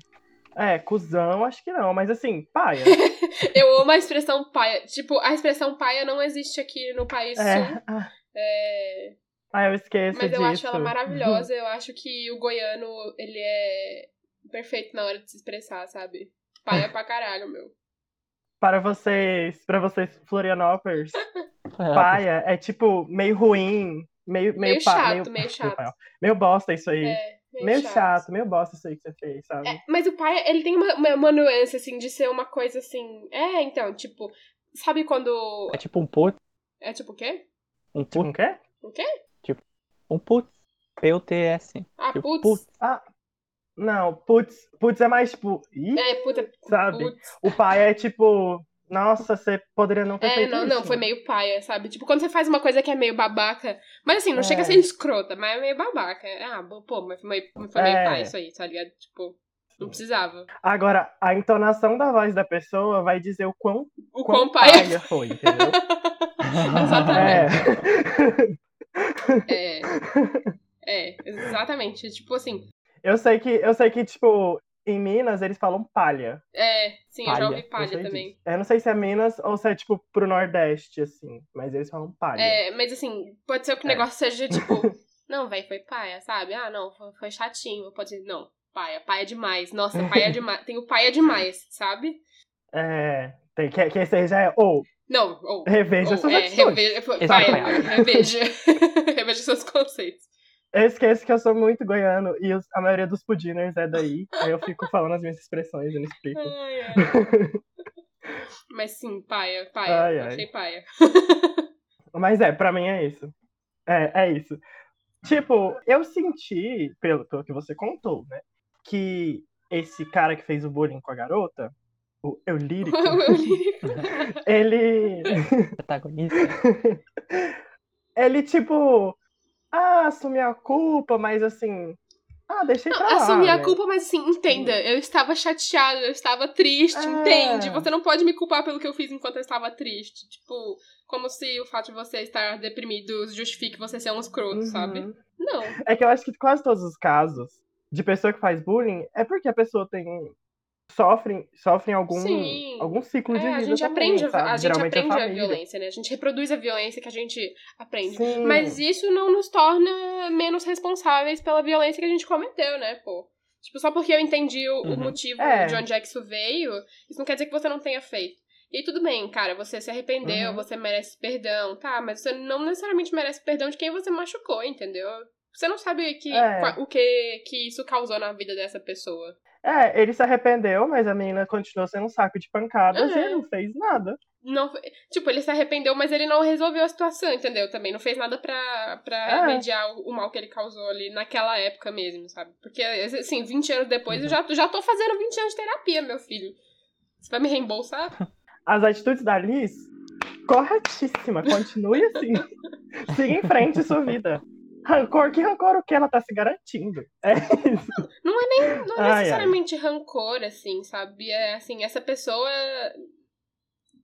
É, cuzão, acho que não, mas assim, paia. *laughs* Eu amo a expressão paia. Tipo, a expressão paia não existe aqui no país sul. É. Ah, É, ah, eu esqueço Mas eu disso. acho ela maravilhosa. Eu acho que o goiano, ele é perfeito na hora de se expressar, sabe? Paia pra caralho, meu. Para vocês, para vocês, Florianópolis, *laughs* paia é tipo meio ruim, meio, meio, Meio pa- chato, meio, *laughs* meio chato. meio bosta isso aí. É, meio chato. meio bosta isso aí que você fez, sabe? É, mas o pai, ele tem uma, uma, uma nuance, assim, de ser uma coisa assim. É, então, tipo. Sabe quando. É tipo um put, É tipo o quê? um Tipo, put, um quê? O quê? um put, P-U-T-S. Ah, Tipo, putz. putz. Não, putz, putz é mais tipo, ih, É, puta. sabe? Putz. O pai é tipo, nossa, você poderia não ter É, feito não, isso. não, foi meio paia, sabe? Tipo, quando você faz uma coisa que é meio babaca. Mas assim, não É. chega a ser escrota, mas é meio babaca. Ah, bo- pô, mas foi meio, foi meio É. paia isso aí, tá ligado? Tipo, não precisava. Agora, a entonação da voz da pessoa vai dizer o quão, O quão quão paia. paia foi, entendeu? *laughs* Exatamente. É. É. É, exatamente. Tipo assim. Eu sei que, eu sei que, tipo, em Minas eles falam palha. É, sim, eu já Palha, ouvi palha também. disso. Eu não sei se é Minas ou se é, tipo, pro Nordeste, assim. Mas eles falam palha. É, mas assim, pode ser que o É. negócio seja tipo, *laughs* não, velho, foi paia, sabe? Ah, não, foi, foi chatinho. Pode ser, não, paia, paia demais. Nossa, paia *laughs* demais. Tem o paia demais, sabe? É, tem que, que esse aí já é. Ou, Não, ou. reveja ou suas é, atitudes. reveja, paia, é apanhado. reveja. *laughs* reveja seus conceitos. Eu esqueço que eu sou muito goiano e os- a maioria dos pudiners é daí. aí eu fico falando as minhas expressões e não explico. Ai, ai. *laughs* Mas sim, paia, paia. Ai, ai. Achei paia. *laughs* Mas é, pra mim é isso. É, é isso. Tipo, eu senti, pelo, pelo que você contou, né? Que esse cara que fez o bullying com a garota, o Eulírico, Eu li- *laughs* ele. Protagonista. ele, tipo. Ah, assumi a culpa, mas assim. Ah, deixei pra lá. Assumir a né? culpa, mas assim, entenda, eu estava chateada, eu estava triste, É. entende? Você não pode me culpar pelo que eu fiz enquanto eu estava triste. Tipo, como se o fato de você estar deprimido justifique você ser um escroto, Uhum. sabe? Não. É que eu acho que quase todos os casos de pessoa que faz bullying é porque a pessoa tem. Sofrem, sofrem algum, Sim. algum ciclo de É, vida. a gente também, aprende, a- sabe? a gente Geralmente é aprende a família. violência, né? A gente reproduz a violência que a gente aprende. Sim. Mas isso não nos torna menos responsáveis pela violência que a gente cometeu, né, pô? Tipo, só porque eu entendi o, o Uhum. motivo É. de onde é que isso veio, isso não quer dizer que você não tenha feito. E tudo bem, cara, você se arrependeu, Uhum. você merece perdão, tá? Mas você não necessariamente merece perdão de quem você machucou, entendeu? Você não sabe que, É. o que, que isso causou na vida dessa pessoa. É, ele se arrependeu, mas a menina continuou sendo um saco de pancadas e É. ele não fez nada. Não, tipo, ele se arrependeu, mas ele não resolveu a situação, entendeu? Também não fez nada pra, pra É. remediar o, o mal que ele causou ali naquela época mesmo, sabe? Porque, assim, 20 anos depois eu já, já tô fazendo 20 anos de terapia, meu filho. Você vai me reembolsar? *laughs* As atitudes da Liz, corretíssima. Continue assim. *laughs* Siga em frente sua vida. Rancor, que rancor o que ela tá se garantindo? É isso. Não é Ai, ai. necessariamente rancor, assim, sabe? É assim, essa pessoa.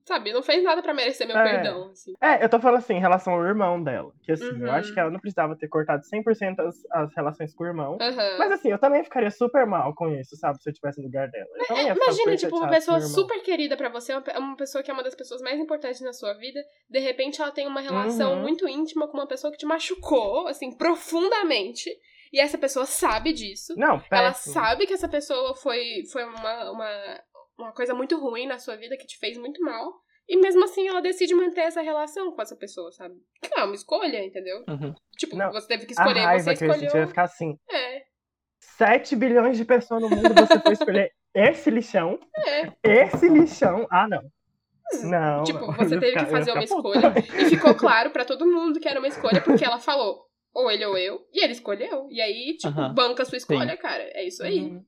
Sabe, não fez nada pra merecer meu É. perdão, assim. É, eu tô falando assim, em relação ao irmão dela. Que assim, eu Uhum. acho que ela não precisava ter cortado 100% as, as relações com o irmão. Aham. Mas assim, eu também ficaria super mal com isso, sabe? Se eu tivesse no lugar dela. Eu ficar Imagina, tipo, uma pessoa super querida pra você, uma pe- uma pessoa que é uma das pessoas mais importantes na sua vida, de repente ela tem uma relação Uhum. muito íntima com uma pessoa que te machucou, assim, profundamente, e essa pessoa sabe disso. Não, Ela péssimo. sabe que essa pessoa foi, foi uma, uma, uma coisa muito ruim na sua vida, que te fez muito mal, e mesmo assim ela decide manter essa relação com essa pessoa, sabe? Que não é uma escolha, entendeu? Uhum. Tipo, Não, você teve que A escolher, raiva você que eu senti vai escolheu. ficar assim. É, 7 bilhões de pessoas no mundo, você foi escolher *laughs* esse lixão. é. Esse lixão. Ah, não. Não. Tipo, não. você teve ficar- que fazer uma escolha e ficou claro pra todo mundo que era uma escolha porque ela falou ou ele ou eu, e ele escolheu. E aí, tipo, Aham. banca a sua escolha, cara. É isso aí.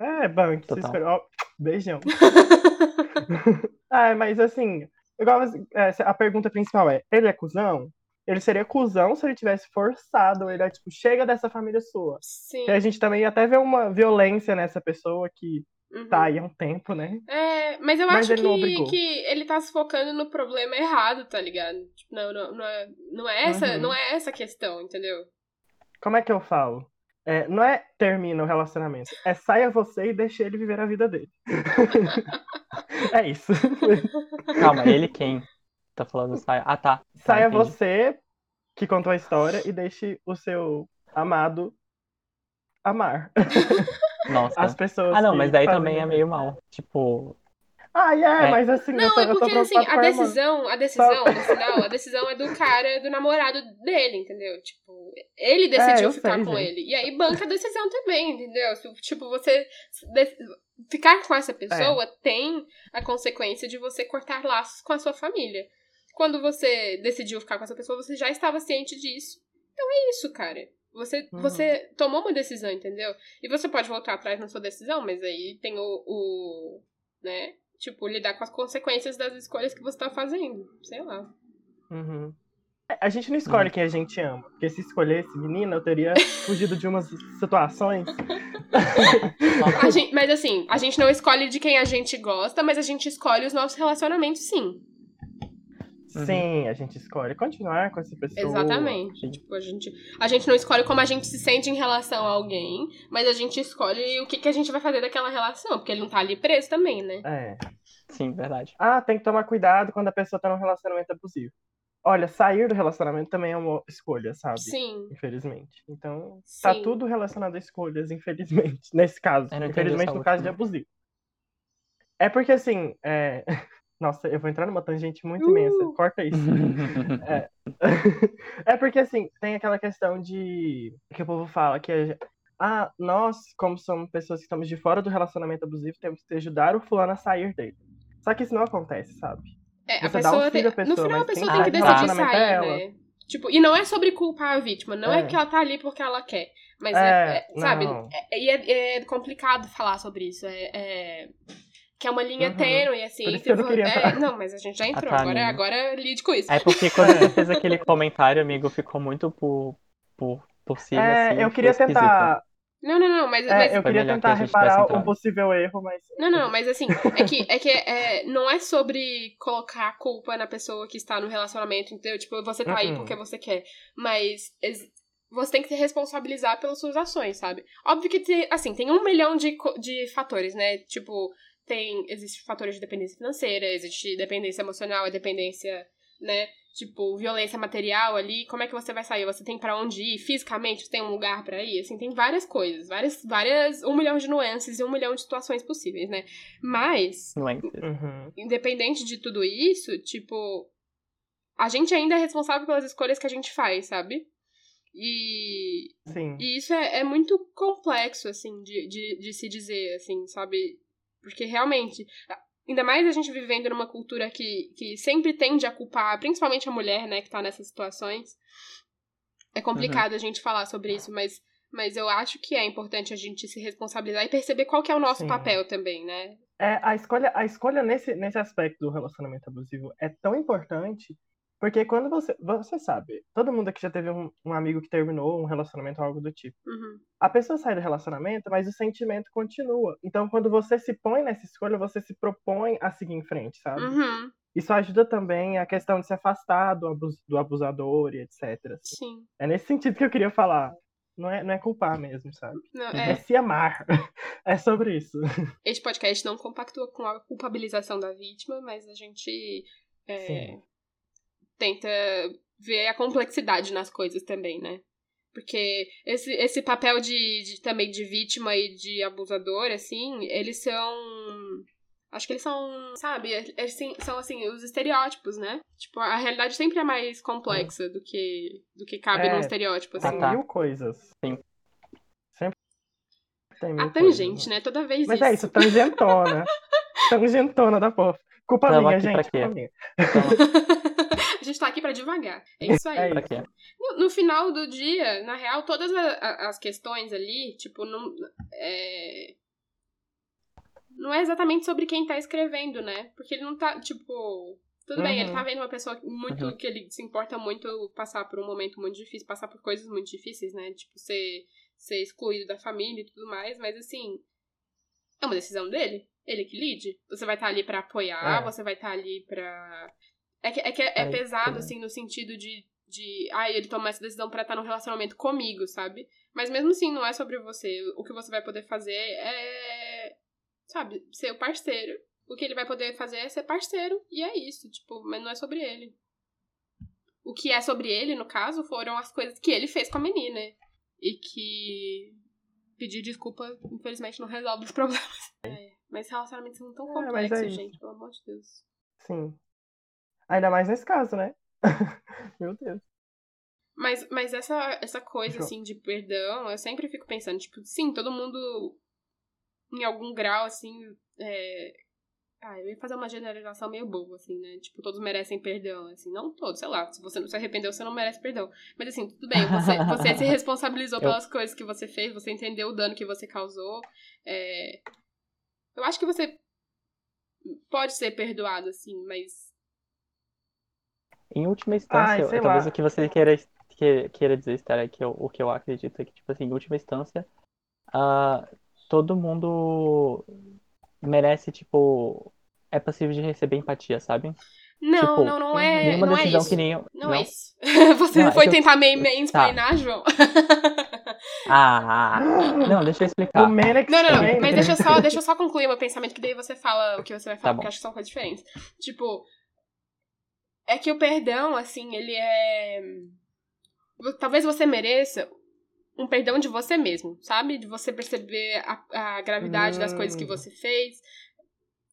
É, banco, se Total. Beijão. *laughs* *laughs* ah, mas assim, igual é, a pergunta principal é: ele é cuzão? Ele seria cuzão se ele tivesse forçado ele a, tipo, chega dessa família sua. Sim. Que a gente também até vê uma violência nessa pessoa que Uhum. tá aí há um tempo, né? É, mas eu Mas acho ele que, que ele tá se focando no problema errado, tá ligado? Tipo, não, não, não, é, não, é essa, Uhum. não é essa a questão, entendeu? Como é que eu falo? É, não é termina o relacionamento, é saia você e deixe ele viver a vida dele. *laughs* é isso. Calma, ele quem? Tá falando sai. Ah, tá. Tá, Saia entendi. você que contou a história e deixe o seu amado amar. *laughs* Nossa. As pessoas. Ah, não, mas daí também é meio mal. Tipo, Ah, é, É. mas assim, eu Não, tô, é eu tô porque assim, a decisão, a decisão, no final, a decisão é do cara, do namorado dele, entendeu? Tipo, ele decidiu É, ficar sei, com gente. ele. E aí banca a decisão também, entendeu? Tipo, você ficar com essa pessoa É. tem a consequência de você cortar laços com a sua família. Quando você decidiu ficar com essa pessoa, você já estava ciente disso. Então é isso, cara. Você, Uhum. você tomou uma decisão, entendeu? E você pode voltar atrás na sua decisão, mas aí tem o, o né? Tipo, lidar com as consequências das escolhas que você tá fazendo. Sei lá. Uhum. A gente não escolhe quem a gente ama. Porque se escolhesse menina, eu teria *laughs* fugido de umas situações. *laughs* A gente- mas assim, a gente não escolhe de quem a gente gosta, mas a gente escolhe os nossos relacionamentos, sim. Uhum. Sim, a gente escolhe continuar com essa pessoa. Exatamente. Tipo, a gente, a gente não escolhe como a gente se sente em relação a alguém, mas a gente escolhe o que, que a gente vai fazer daquela relação, porque ele não tá ali preso também, né? É. sim, verdade. Ah, tem que tomar cuidado quando a pessoa tá num relacionamento abusivo. Olha, sair do relacionamento também é uma escolha, sabe? Sim. Infelizmente. Então, tá Sim. tudo relacionado a escolhas, infelizmente. *laughs* Nesse caso. Infelizmente, no caso de abusivo. É porque, assim, é... *laughs* Nossa, eu vou entrar numa tangente muito imensa. Uh! Corta isso. *laughs* *laughs* é porque, assim, tem aquela questão de... Que o povo fala que... a gen- Ah, nós, como somos pessoas que estamos de fora do relacionamento abusivo, temos que ajudar o fulano a sair dele. Só que isso não acontece, sabe? É, a Você dá pessoa um tem, filho à pessoa, no final a pessoa quem tem que tá no decidir é sair, ela. né? Tipo, e não é sobre culpar a vítima, não é, É. que ela tá ali porque ela quer. Mas É, é, é, sabe, é- e é, é complicado falar sobre isso. É, é- que é uma linha Uhum. tênue, assim. Por isso que eu não vo- queria é, entrar. não, mas a gente já entrou, tá, agora, amiga. agora lide com isso. É porque quando *laughs* você fez aquele comentário, amigo, ficou muito por, por, por cima, É, assim. eu queria esquisito. tentar. Não, não, não, mas, é, mas eu queria que tentar tivesse reparar um possível erro, mas. Não, não, mas assim, é que, é que é, não é sobre colocar a culpa na pessoa que está no relacionamento, entendeu? Tipo, você tá aí Uhum. porque você quer. Mas você tem que se responsabilizar pelas suas ações, sabe? Óbvio que, tem, assim, tem um milhão de, de fatores, né? Tipo, tem. Existe fatores de dependência financeira, existe dependência emocional, dependência, né? Tipo, violência material ali, como é que você vai sair? Você tem pra onde ir? Fisicamente, você tem um lugar pra ir? Assim, tem várias coisas, várias, várias, um milhão de nuances e um milhão de situações possíveis, né? Mas, Nuances. Uhum. independente de tudo isso, tipo, a gente ainda é responsável pelas escolhas que a gente faz, sabe? E, Sim. e isso é, é muito complexo, assim, de, de, de se dizer, assim, sabe? Porque realmente, ainda mais a gente vivendo numa cultura que, que sempre tende a culpar, principalmente a mulher, né, que tá nessas situações. É complicado a gente falar sobre isso, mas, mas eu acho que é importante a gente se responsabilizar e perceber qual que é o nosso Sim. papel também, né? É, a escolha, a escolha nesse, nesse aspecto do relacionamento abusivo é tão importante, porque quando você. Você sabe, todo mundo aqui já teve um, um amigo que terminou um relacionamento ou algo do tipo. Uhum. A pessoa sai do relacionamento, mas o sentimento continua. Então, quando você se põe nessa escolha, você se propõe a seguir em frente, sabe? Uhum. Isso ajuda também a questão de se afastar do, abus, do abusador e etc. assim. Sim. É nesse sentido que eu queria falar. Não é, não é culpar mesmo, sabe? Não, É, é, se amar. *laughs* É sobre isso. este podcast não compactua com a culpabilização da vítima, mas a gente é. Tenta ver a complexidade nas coisas também, né? Porque esse, esse papel de, de- também de vítima e de abusador, assim, eles são. Acho que eles são, sabe, eles sim- são assim, os estereótipos, né? Tipo, a realidade sempre é mais complexa do que, do que cabe É, num estereótipo, assim. Tem tá. mil coisas. Sim. Sempre tem mil A tangente, coisas, né? Toda vez Mas isso. é isso, tangentona. tangentona *laughs* da porra. Culpa Tamo minha, aqui pra gente. quê? Culpa minha. *laughs* a gente tá aqui pra devagar. É *laughs* isso aí. É? No, no final do dia, na real, todas a- a- as questões ali, tipo, não é... Não é exatamente sobre quem tá escrevendo, né? Porque ele não tá, tipo... Tudo bem, ele Uhum. tá vendo uma pessoa muito... Uhum. Que ele se importa muito passar por um momento muito difícil, passar por coisas muito difíceis, né? Tipo, ser, ser excluído da família e tudo mais. Mas, assim, é uma decisão dele. Ele que lide. Você vai estar ali pra apoiar, É. você vai estar ali pra... É que é, que é Aí, pesado, assim, no sentido de, de. Ah, ele tomar essa decisão pra estar num relacionamento comigo, sabe? Mas mesmo assim, não é sobre você. O que você vai poder fazer é. Sabe? Ser o parceiro. O que ele vai poder fazer é ser parceiro. E é isso, tipo, mas não é sobre ele. O que é sobre ele, no caso, foram as coisas que ele fez com a menina. E que pedir desculpa, infelizmente, não resolve os *laughs* problemas. É, mas relacionamentos são tão É, complexos, é gente, pelo amor de Deus. Sim. Ainda mais nesse caso, né? *laughs* Meu Deus. Mas, mas essa, essa coisa, assim, de perdão, eu sempre fico pensando, tipo, sim, todo mundo, em algum grau, assim, é... Ah, eu ia fazer uma generalização meio boa, assim, né? Tipo, todos merecem perdão, assim. Não todos, sei lá. Se você não se arrependeu, você não merece perdão. Mas, assim, tudo bem. Você, *laughs* você se responsabilizou Eu- pelas coisas que você fez. Você entendeu o dano que você causou. É... Eu acho que você pode ser perdoado, assim, mas... Em última instância, sei talvez lá. o que você queira, que- queira dizer, Esther, é que eu- o que eu acredito é que, tipo assim, em última instância, ah, todo mundo merece, tipo, é passível de receber empatia, sabe? Não, Tipo, não, não é, Nenhuma não é decisão isso. que nenhum. Não, é isso. *laughs* Você Não, é foi eu- tentar me mansplainar, João? Ah, não, deixa eu explicar. O Menex Não, não, não. também, Mas né? deixa eu, só, *laughs* deixa eu só concluir meu pensamento, que daí você fala o que você vai falar, Tá porque eu acho que são coisas diferentes. Tipo, é que o perdão, assim, ele é. Talvez você mereça um perdão de você mesmo, sabe? De você perceber a, a gravidade das coisas que Hum. você fez,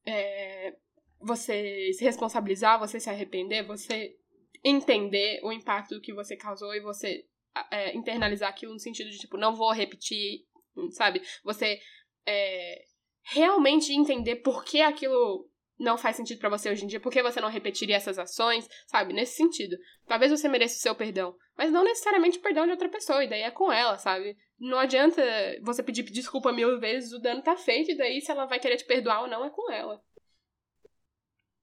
é, você se responsabilizar, você se arrepender, você entender o impacto que você causou e você é, internalizar aquilo no sentido de, tipo, não vou repetir, sabe? Você é, realmente entender por que aquilo não faz sentido pra você hoje em dia, por que você não repetiria essas ações, sabe? Nesse sentido. Talvez você mereça o seu perdão, mas não necessariamente o perdão de outra pessoa, e daí é com ela, sabe? Não adianta você pedir desculpa mil vezes, o dano tá feito, e daí se ela vai querer te perdoar ou não, é com ela,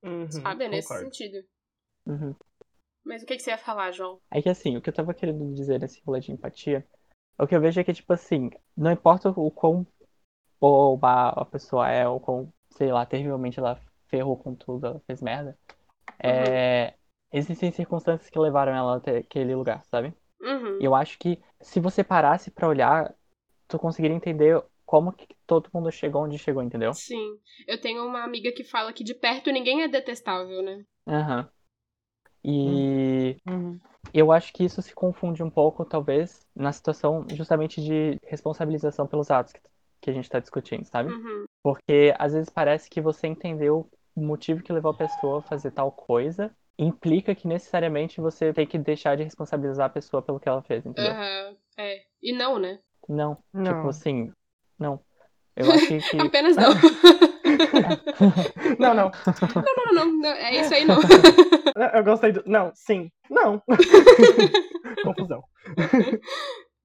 Uhum, sabe? É nesse concordo. sentido. Uhum. Mas o que, que você ia falar, João? É que assim, o que eu tava querendo dizer nesse rolê de empatia, o que eu vejo é que, tipo assim, não importa o quão boba a pessoa é, ou quão, sei lá, terrivelmente ela ferrou com tudo, ela fez merda, é, existem circunstâncias que levaram ela até aquele lugar, sabe? Uhum. E eu acho que se você parasse pra olhar, tu conseguiria entender como que todo mundo chegou onde chegou, entendeu? Sim. Eu tenho uma amiga que fala que de perto ninguém é detestável, né? Aham. E Uhum. eu acho que isso se confunde um pouco, talvez, na situação justamente de responsabilização pelos atos que, que a gente tá discutindo, sabe? Uhum. Porque às vezes parece que você entendeu o motivo que levou a pessoa a fazer tal coisa, implica que necessariamente você tem que deixar de responsabilizar a pessoa pelo que ela fez, entendeu? Aham. É. E não, né? Não, Não. tipo assim, não. Eu *laughs* acho que Apenas *laughs* não. Não, não. não, não, não. É isso aí, não. Eu gostei do. Não, sim. Não. *laughs* Confusão.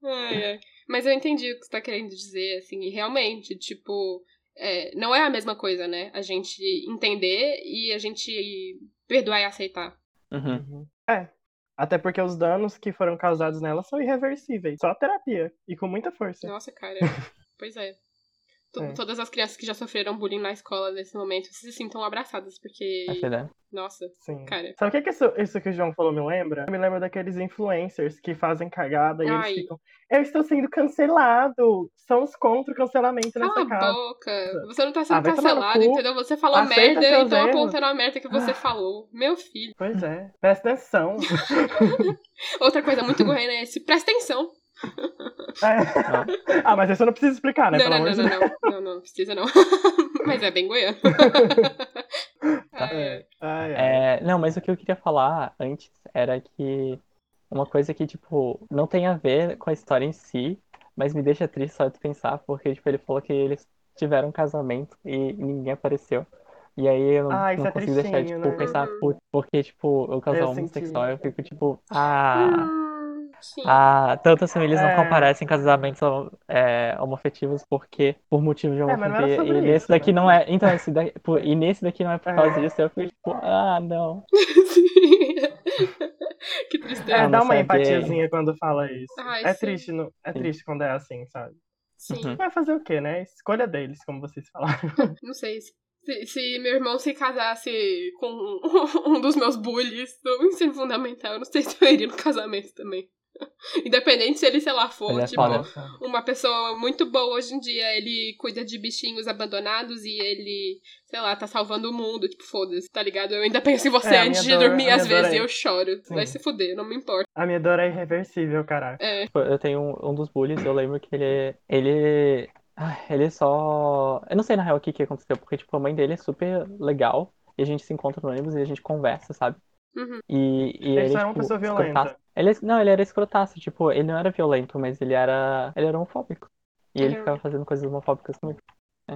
Ai, ai. Mas eu entendi o que você tá querendo dizer, assim, e realmente, tipo, é, não é a mesma coisa, né? A gente entender e a gente perdoar e aceitar. Uhum. É. Até porque os danos que foram causados nela são irreversíveis. Só terapia. E com muita força. Nossa, cara. *laughs* Pois é. É. Todas as crianças que já sofreram bullying na escola nesse momento se sintam abraçadas, porque. É verdade. Nossa, Sim. cara. Sabe o que, que isso, isso que o João falou me lembra? Me lembra daqueles influencers que fazem cagada e Ai. eles ficam. Eu estou sendo cancelado. São os contra o cancelamento Cala nessa a casa. boca. Você não tá sendo Ah, cancelado, entendeu? Você falou Aceita merda e seus estão erros. apontando a merda que você falou. Meu filho. Pois é. Presta atenção. *laughs* Outra coisa muito *laughs* correndo é esse. Presta atenção. É. Ah, mas isso eu não preciso explicar, né? não, Pelo não, amor não, de não, não, não, não, precisa não. *laughs* Mas é bem goiano. *laughs* Ai, ai. É. Não, mas o que eu queria falar antes era que uma coisa que, tipo, não tem a ver com a história em si, mas me deixa triste só de pensar, porque, tipo, ele falou que eles tiveram um casamento e ninguém apareceu. E aí eu não, Ah, não é consigo deixar tipo, né? pensar, porque, tipo, o casal Eu senti. homossexual, eu fico, tipo, ah, Sim. ah, tantas famílias não É. comparecem em casamentos é, homofetivos porque, por motivo de É, não homofobia, sobre e nesse isso, né? daqui não é, então, esse daqui, por- e nesse daqui não é por É. causa disso, eu fico, tipo, ah, não. Sim. *laughs* que É, tristeza. Ah, dá não uma sei, empatiazinha quando fala isso. Ai, é sim. triste, não, é Sim. triste quando é assim, sabe? Sim. Uhum. Vai fazer o quê, né? Escolha deles, como vocês falaram. *laughs* Não sei. Se, se meu irmão se casasse com *laughs* um dos meus bullies do ensino fundamental, eu não sei se eu iria no casamento também. *laughs* Independente se ele, sei lá, for, Ele é tipo, uma pessoa muito boa hoje em dia, ele cuida de bichinhos abandonados e ele, sei lá, tá salvando o mundo, tipo, foda-se, tá ligado? Eu ainda penso em você É, antes de dor- dormir às dor vezes é- e eu choro. Sim. Vai se fuder, não me importa. A minha dor é irreversível, caralho. É. Tipo, Eu tenho um, um dos bullies, eu lembro que ele. Ele. Ele só. Eu não sei na real o que que aconteceu, porque, tipo, a mãe dele é super legal. E a gente se encontra no ônibus e a gente conversa, sabe? Uhum. E, e Ele ele, só era uma tipo, pessoa violenta. Ele, é- não, ele era escrotaço, tipo, ele não era violento, mas ele era. Ele era homofóbico. E ele Uhum. ficava fazendo coisas homofóbicas comigo.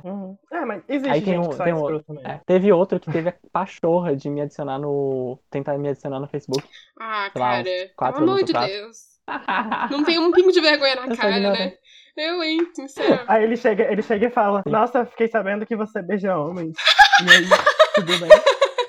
Uhum. É, mas existe Aí tem gente um- que só tem é um- escroto mesmo. É, teve outro que teve a pachorra de me adicionar no. tentar me adicionar no Facebook. Ah, lá, cara, quatro pelo amor de. Deus. *laughs* Não tem um pingo de vergonha na Eu cara, né? Eu, hein, sinceramente. Aí ele chega, ele chega e fala, nossa, fiquei sabendo que você beija homens. *laughs* E aí, tudo bem?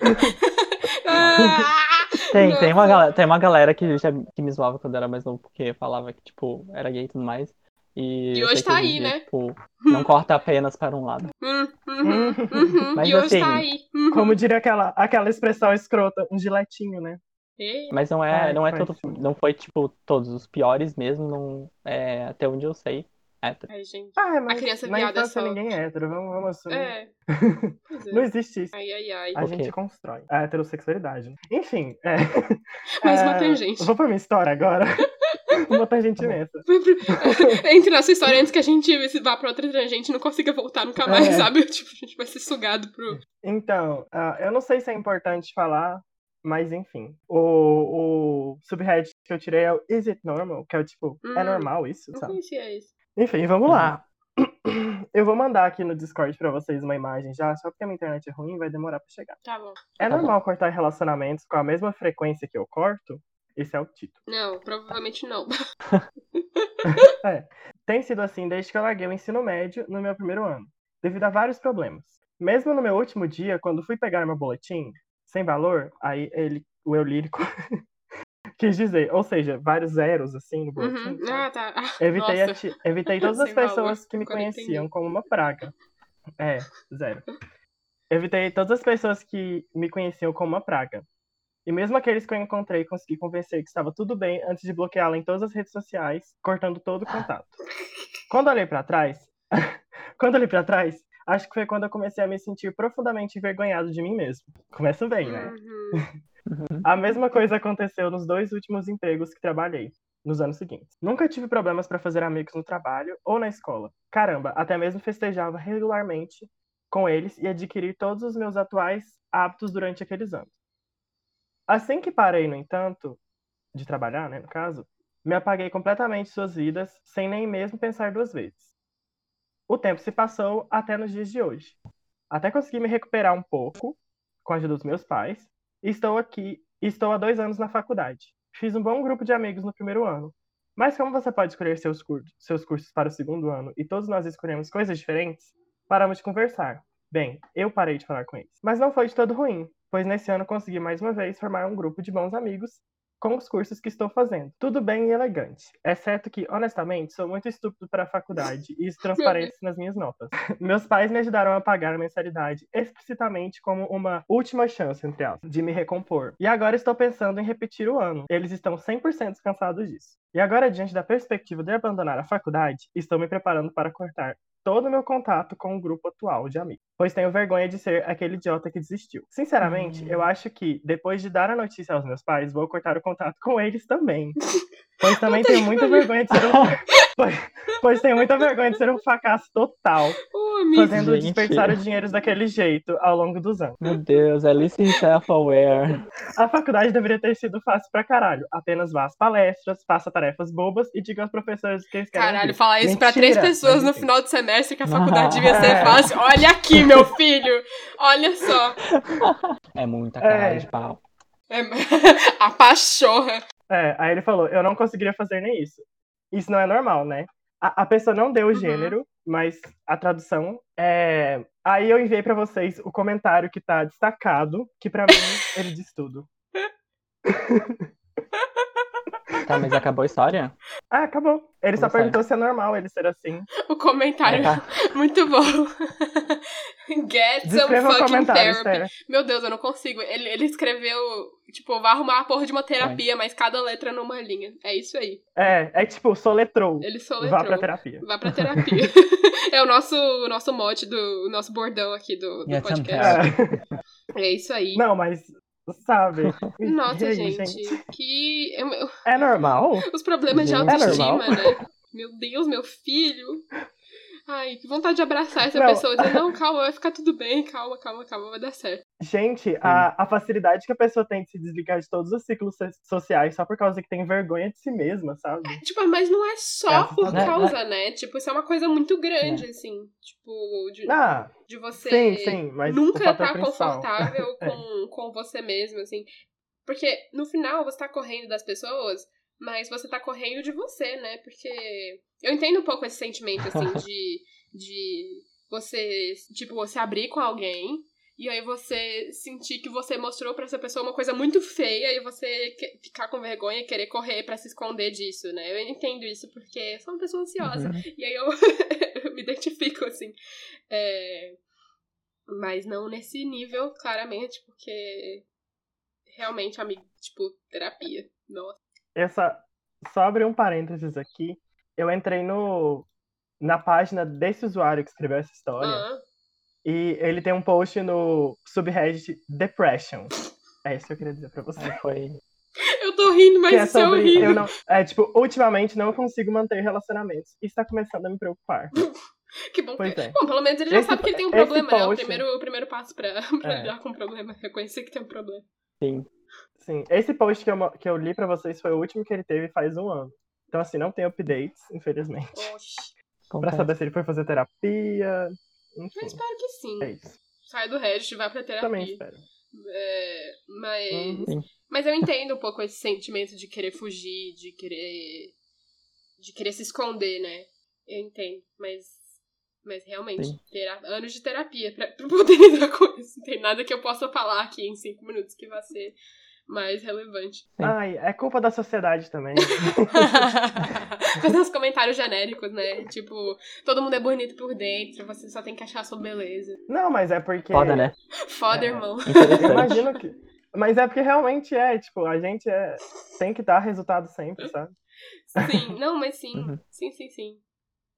*laughs* Ah! Tem, tem, uma galera, tem uma galera que, já, que me zoava quando eu era mais novo, porque falava que, tipo, era gay e tudo mais. E, E hoje tá aí, dia, né? Tipo, não corta apenas para um lado. Hum, uhum, uhum. *laughs* Mas e hoje assim, tá aí. Uhum. Como diria aquela, aquela expressão escrota, um giletinho, né? Ei, Mas não é, Ai, não é todo, sim. não foi, tipo, todos os piores mesmo, não, é, até onde eu sei. É, Ai, gente. Ah, mas criança na viada infância só. ninguém é hétero, vamos, vamos assumir. É. *laughs* É. Não existe isso. Ai, ai, ai. A Ok. gente constrói a heterossexualidade. Enfim, é. *laughs* Mais uma é, tangente. Vou pra minha história agora. *laughs* uma tangente imensa. Entre nossa história, antes que a gente vá pra outra tangente e não consiga voltar nunca mais, É. sabe? Tipo, a gente vai ser sugado pro. Então, ah, eu não sei se é importante falar, mas enfim. O, o subhead que eu tirei é o Is it normal? Que é o tipo, é Hum, normal isso, Não sabe? conhecia isso. Enfim, vamos lá. *clears throat* Eu vou mandar aqui no Discord pra vocês uma imagem já, só porque a minha internet é ruim, vai demorar pra chegar. Tá bom. É Tá bom. normal cortar relacionamentos com a mesma frequência que eu corto? Esse é o título. Não, provavelmente não. *laughs* Tem sido assim desde que eu larguei o ensino médio no meu primeiro ano, devido a vários problemas. Mesmo no meu último dia, quando fui pegar meu boletim, sem valor, aí ele, o eu lírico, *laughs* quis dizer, ou seja, vários zeros assim no boletim. Uhum. Ah, tá. *laughs* Evitei, ati- evitei *laughs* todas as Sem valor, pessoas que me agora conheciam entendi. como uma praga. É, zero. Evitei todas as pessoas que me conheciam como uma praga. E mesmo aqueles que eu encontrei, consegui convencer que estava tudo bem antes de bloqueá-la em todas as redes sociais, cortando todo o contato. *laughs* Quando olhei pra trás, quando olhei para trás, acho que foi quando eu comecei a me sentir profundamente envergonhado de mim mesmo. Começa bem, né? Uhum. A mesma coisa aconteceu nos dois últimos empregos que trabalhei, nos anos seguintes. Nunca tive problemas para fazer amigos no trabalho ou na escola. Caramba, até mesmo festejava regularmente com eles e adquiri todos os meus atuais hábitos durante aqueles anos. Assim que parei, no entanto, de trabalhar, né, no caso, me apaguei completamente suas vidas, sem nem mesmo pensar duas vezes. O tempo se passou até nos dias de hoje. Até consegui me recuperar um pouco, com a ajuda dos meus pais, estou aqui, estou há dois anos na faculdade. Fiz um bom grupo de amigos no primeiro ano. Mas como você pode escolher seus, cur seus cursos para o segundo ano e todos nós escolhemos coisas diferentes, paramos de conversar. Bem, eu parei de falar com eles. Mas não foi de todo ruim, pois nesse ano consegui mais uma vez formar um grupo de bons amigos com os cursos que estou fazendo. Tudo bem e elegante. Exceto que, honestamente, sou muito estúpido para a faculdade e isso *laughs* transparece nas minhas notas. Meus pais me ajudaram a pagar a mensalidade explicitamente como uma última chance, entre aspas, de me recompor. E agora estou pensando em repetir o ano. Eles estão 100% cansados disso. E agora, diante da perspectiva de abandonar a faculdade, estou me preparando para cortar todo o meu contato com o grupo atual de amigos, pois tenho vergonha de ser aquele idiota que desistiu. Sinceramente, eu acho que depois de dar a notícia aos meus pais, vou cortar o contato com eles também. *laughs* Pois também tenho muita vergonha de ser um *laughs* pois, pois tenho muita vergonha de ser um fracasso total, amigo. fazendo Gente. desperdiçar o dinheiro daquele jeito ao longo dos anos. Meu Deus, Alice self-aware. A faculdade deveria ter sido fácil pra caralho. Apenas vá às palestras, faça tarefas bobas e diga aos professores o que eles querem Caralho, falar isso pra três Mentira, pessoas no final do semestre que a faculdade *laughs* devia ser É. fácil. Olha aqui, meu filho. Olha só. É muita cara É. de pau. É... *laughs* a pachorra. É, aí ele falou, eu não conseguiria fazer nem isso. Isso não é normal, né? A, a pessoa não deu o Uhum. gênero, mas a tradução é... Aí eu enviei pra vocês o comentário que tá destacado, que pra mim ele diz tudo. *laughs* Tá, mas acabou a história? *laughs* Ah, acabou. Ele só Como sabe? perguntou se é normal ele ser assim. O comentário, Tá. *laughs* muito bom. *laughs* Get some Descreva o fucking comentário, therapy. sério. Meu Deus, eu não consigo. Ele, ele escreveu, tipo, vai arrumar a porra de uma terapia, mas cada letra numa linha. É isso aí. É, é tipo, soletrou. Ele soletrou. Vá pra terapia. Vá pra terapia. é o nosso, o nosso mote do o nosso bordão aqui do, do some podcast. É. É isso aí. Não, mas, sabe? *laughs* Nossa, E aí, gente, que. É normal? *laughs* Os problemas de Gente. É autoestima, normal. né? Meu Deus, meu filho. Ai, que vontade de abraçar essa Não. pessoa e dizer, *laughs* não, calma, vai ficar tudo bem, calma, calma, calma, vai dar certo. Gente, a, a facilidade que a pessoa tem de se desligar de todos os ciclos so- sociais só por causa que tem vergonha de si mesma, sabe? Tipo, mas não é só É, por né, causa, né? Tipo, isso é uma coisa muito grande, assim. Tipo, de, Ah, de você sim, sim, nunca fator tá confortável *laughs* com, com você mesmo, assim. Porque no final você tá correndo das pessoas, mas você tá correndo de você, né? Porque eu entendo um pouco esse sentimento, assim, *laughs* de, de você, tipo, você abrir com alguém. E aí você sentir que você mostrou pra essa pessoa uma coisa muito feia e você ficar com vergonha e querer correr pra se esconder disso, né? Eu entendo isso porque eu sou uma pessoa ansiosa. Uhum. E aí eu, *laughs* eu me identifico, assim. É, Mas não nesse nível, claramente, porque realmente, amigo, tipo, terapia. Nossa. Essa, só abrir um parênteses aqui. Eu entrei no, na página desse usuário que escreveu essa história. Ah, E ele tem um post no subreddit Depression. É isso que eu queria dizer pra você. Foi. eu tô rindo, mas que é isso é sobre. horrível. eu não, é tipo, ultimamente não consigo manter relacionamentos. Isso tá começando a me preocupar. *laughs* Que bom. Pois que- é. Bom, pelo menos ele já Esse- sabe que ele tem um problema, né? O post- primeiro, o primeiro passo pra, *laughs* pra É. lidar com o problema. Reconhecer que tem um problema. Sim. Sim, esse post que eu, que eu li pra vocês foi o último que ele teve faz um ano. Então, assim, não tem updates, infelizmente. Oxi. Pra saber se ele foi fazer terapia. Eu Enfim, espero que sim. é isso. Sai do Reddit, vai pra terapia. Também espero. É, mas, Uhum. Mas eu entendo um pouco esse sentimento de querer fugir, de querer de querer se esconder, né? Eu entendo, mas mas realmente Sim. tera- anos de terapia pra, pra poder *laughs* lidar com isso. Não tem nada que eu possa falar aqui em cinco minutos que vai ser mais relevante. Sim. Ai, é culpa da sociedade também. *laughs* Fazer uns comentários genéricos, né? Tipo, todo mundo é bonito por dentro, você só tem que achar a sua beleza. Não, mas é porque. Foda, né? Foda, É. irmão. *laughs* Imagino que. Mas é porque realmente é, tipo, a gente é... tem que dar resultado sempre, sabe? Sim, não, mas sim. Uhum. Sim, sim, sim.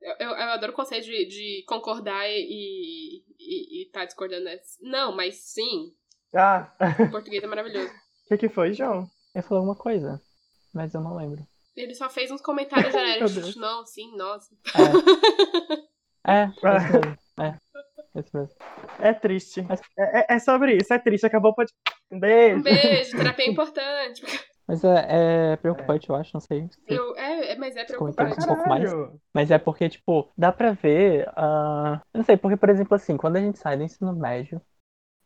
Eu, eu, eu adoro o conceito de, de concordar e, e, e tá discordando. né? Não, mas sim. Ah, O português é maravilhoso. O que, que foi, João? Eu falei alguma coisa, mas eu não lembro. Ele só fez uns comentários *laughs* genéricos. Deus. Não, sim, nossa. É, *laughs* é. É, esse mesmo. É triste. Mas- É, é- é sobre isso, é triste. Acabou o podcast. Um beijo. Um beijo, terapia é importante. *laughs* Mas é, é preocupante, eu acho, não sei. se- Eu, é, é, mas é preocupante. um pouco mais. Mas é porque, tipo, dá pra ver. eu não sei, porque, por exemplo, assim, quando a gente sai do ensino médio,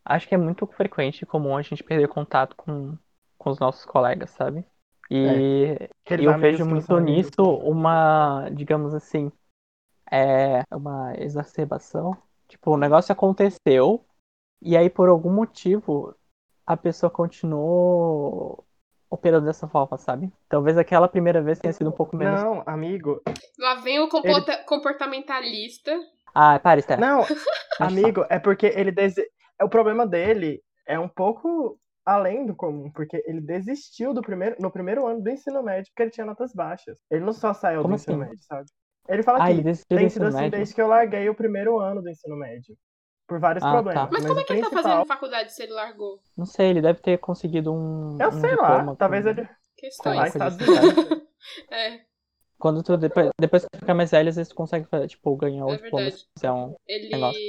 acho que é muito frequente e comum a gente perder contato com, com os nossos colegas, sabe? E Aqueles eu vejo muito nisso uma, digamos assim, é uma exacerbação. Tipo, o negócio aconteceu, e aí por algum motivo a pessoa continuou operando dessa forma, sabe? Talvez aquela primeira vez tenha sido um pouco menos. Não, amigo. Lá vem o comporta- comportamentalista. Ah, para, Esther. Não, *laughs* amigo, é porque ele dese... é O problema dele é um pouco além do comum, porque ele desistiu do primeiro, no primeiro ano do ensino médio porque ele tinha notas baixas. Ele não só saiu Como do ensino assim? médio, sabe? Ele fala Ah, que ele tem sido ensino assim médio? desde que eu larguei o primeiro ano do ensino médio. Por vários Ah, problemas. tá. Mas como o é que ele tá principal- fazendo faculdade se ele largou? Não sei, ele deve ter conseguido um. Eu um sei diploma lá, com- talvez ele. Questões. Lá, coisa Estados assim, Unidos. *laughs* É, Quando tu, depois, depois que tu fica mais velho, às vezes tu consegue, fazer, tipo, ganhar o É diploma se fizer um. ele Negócio.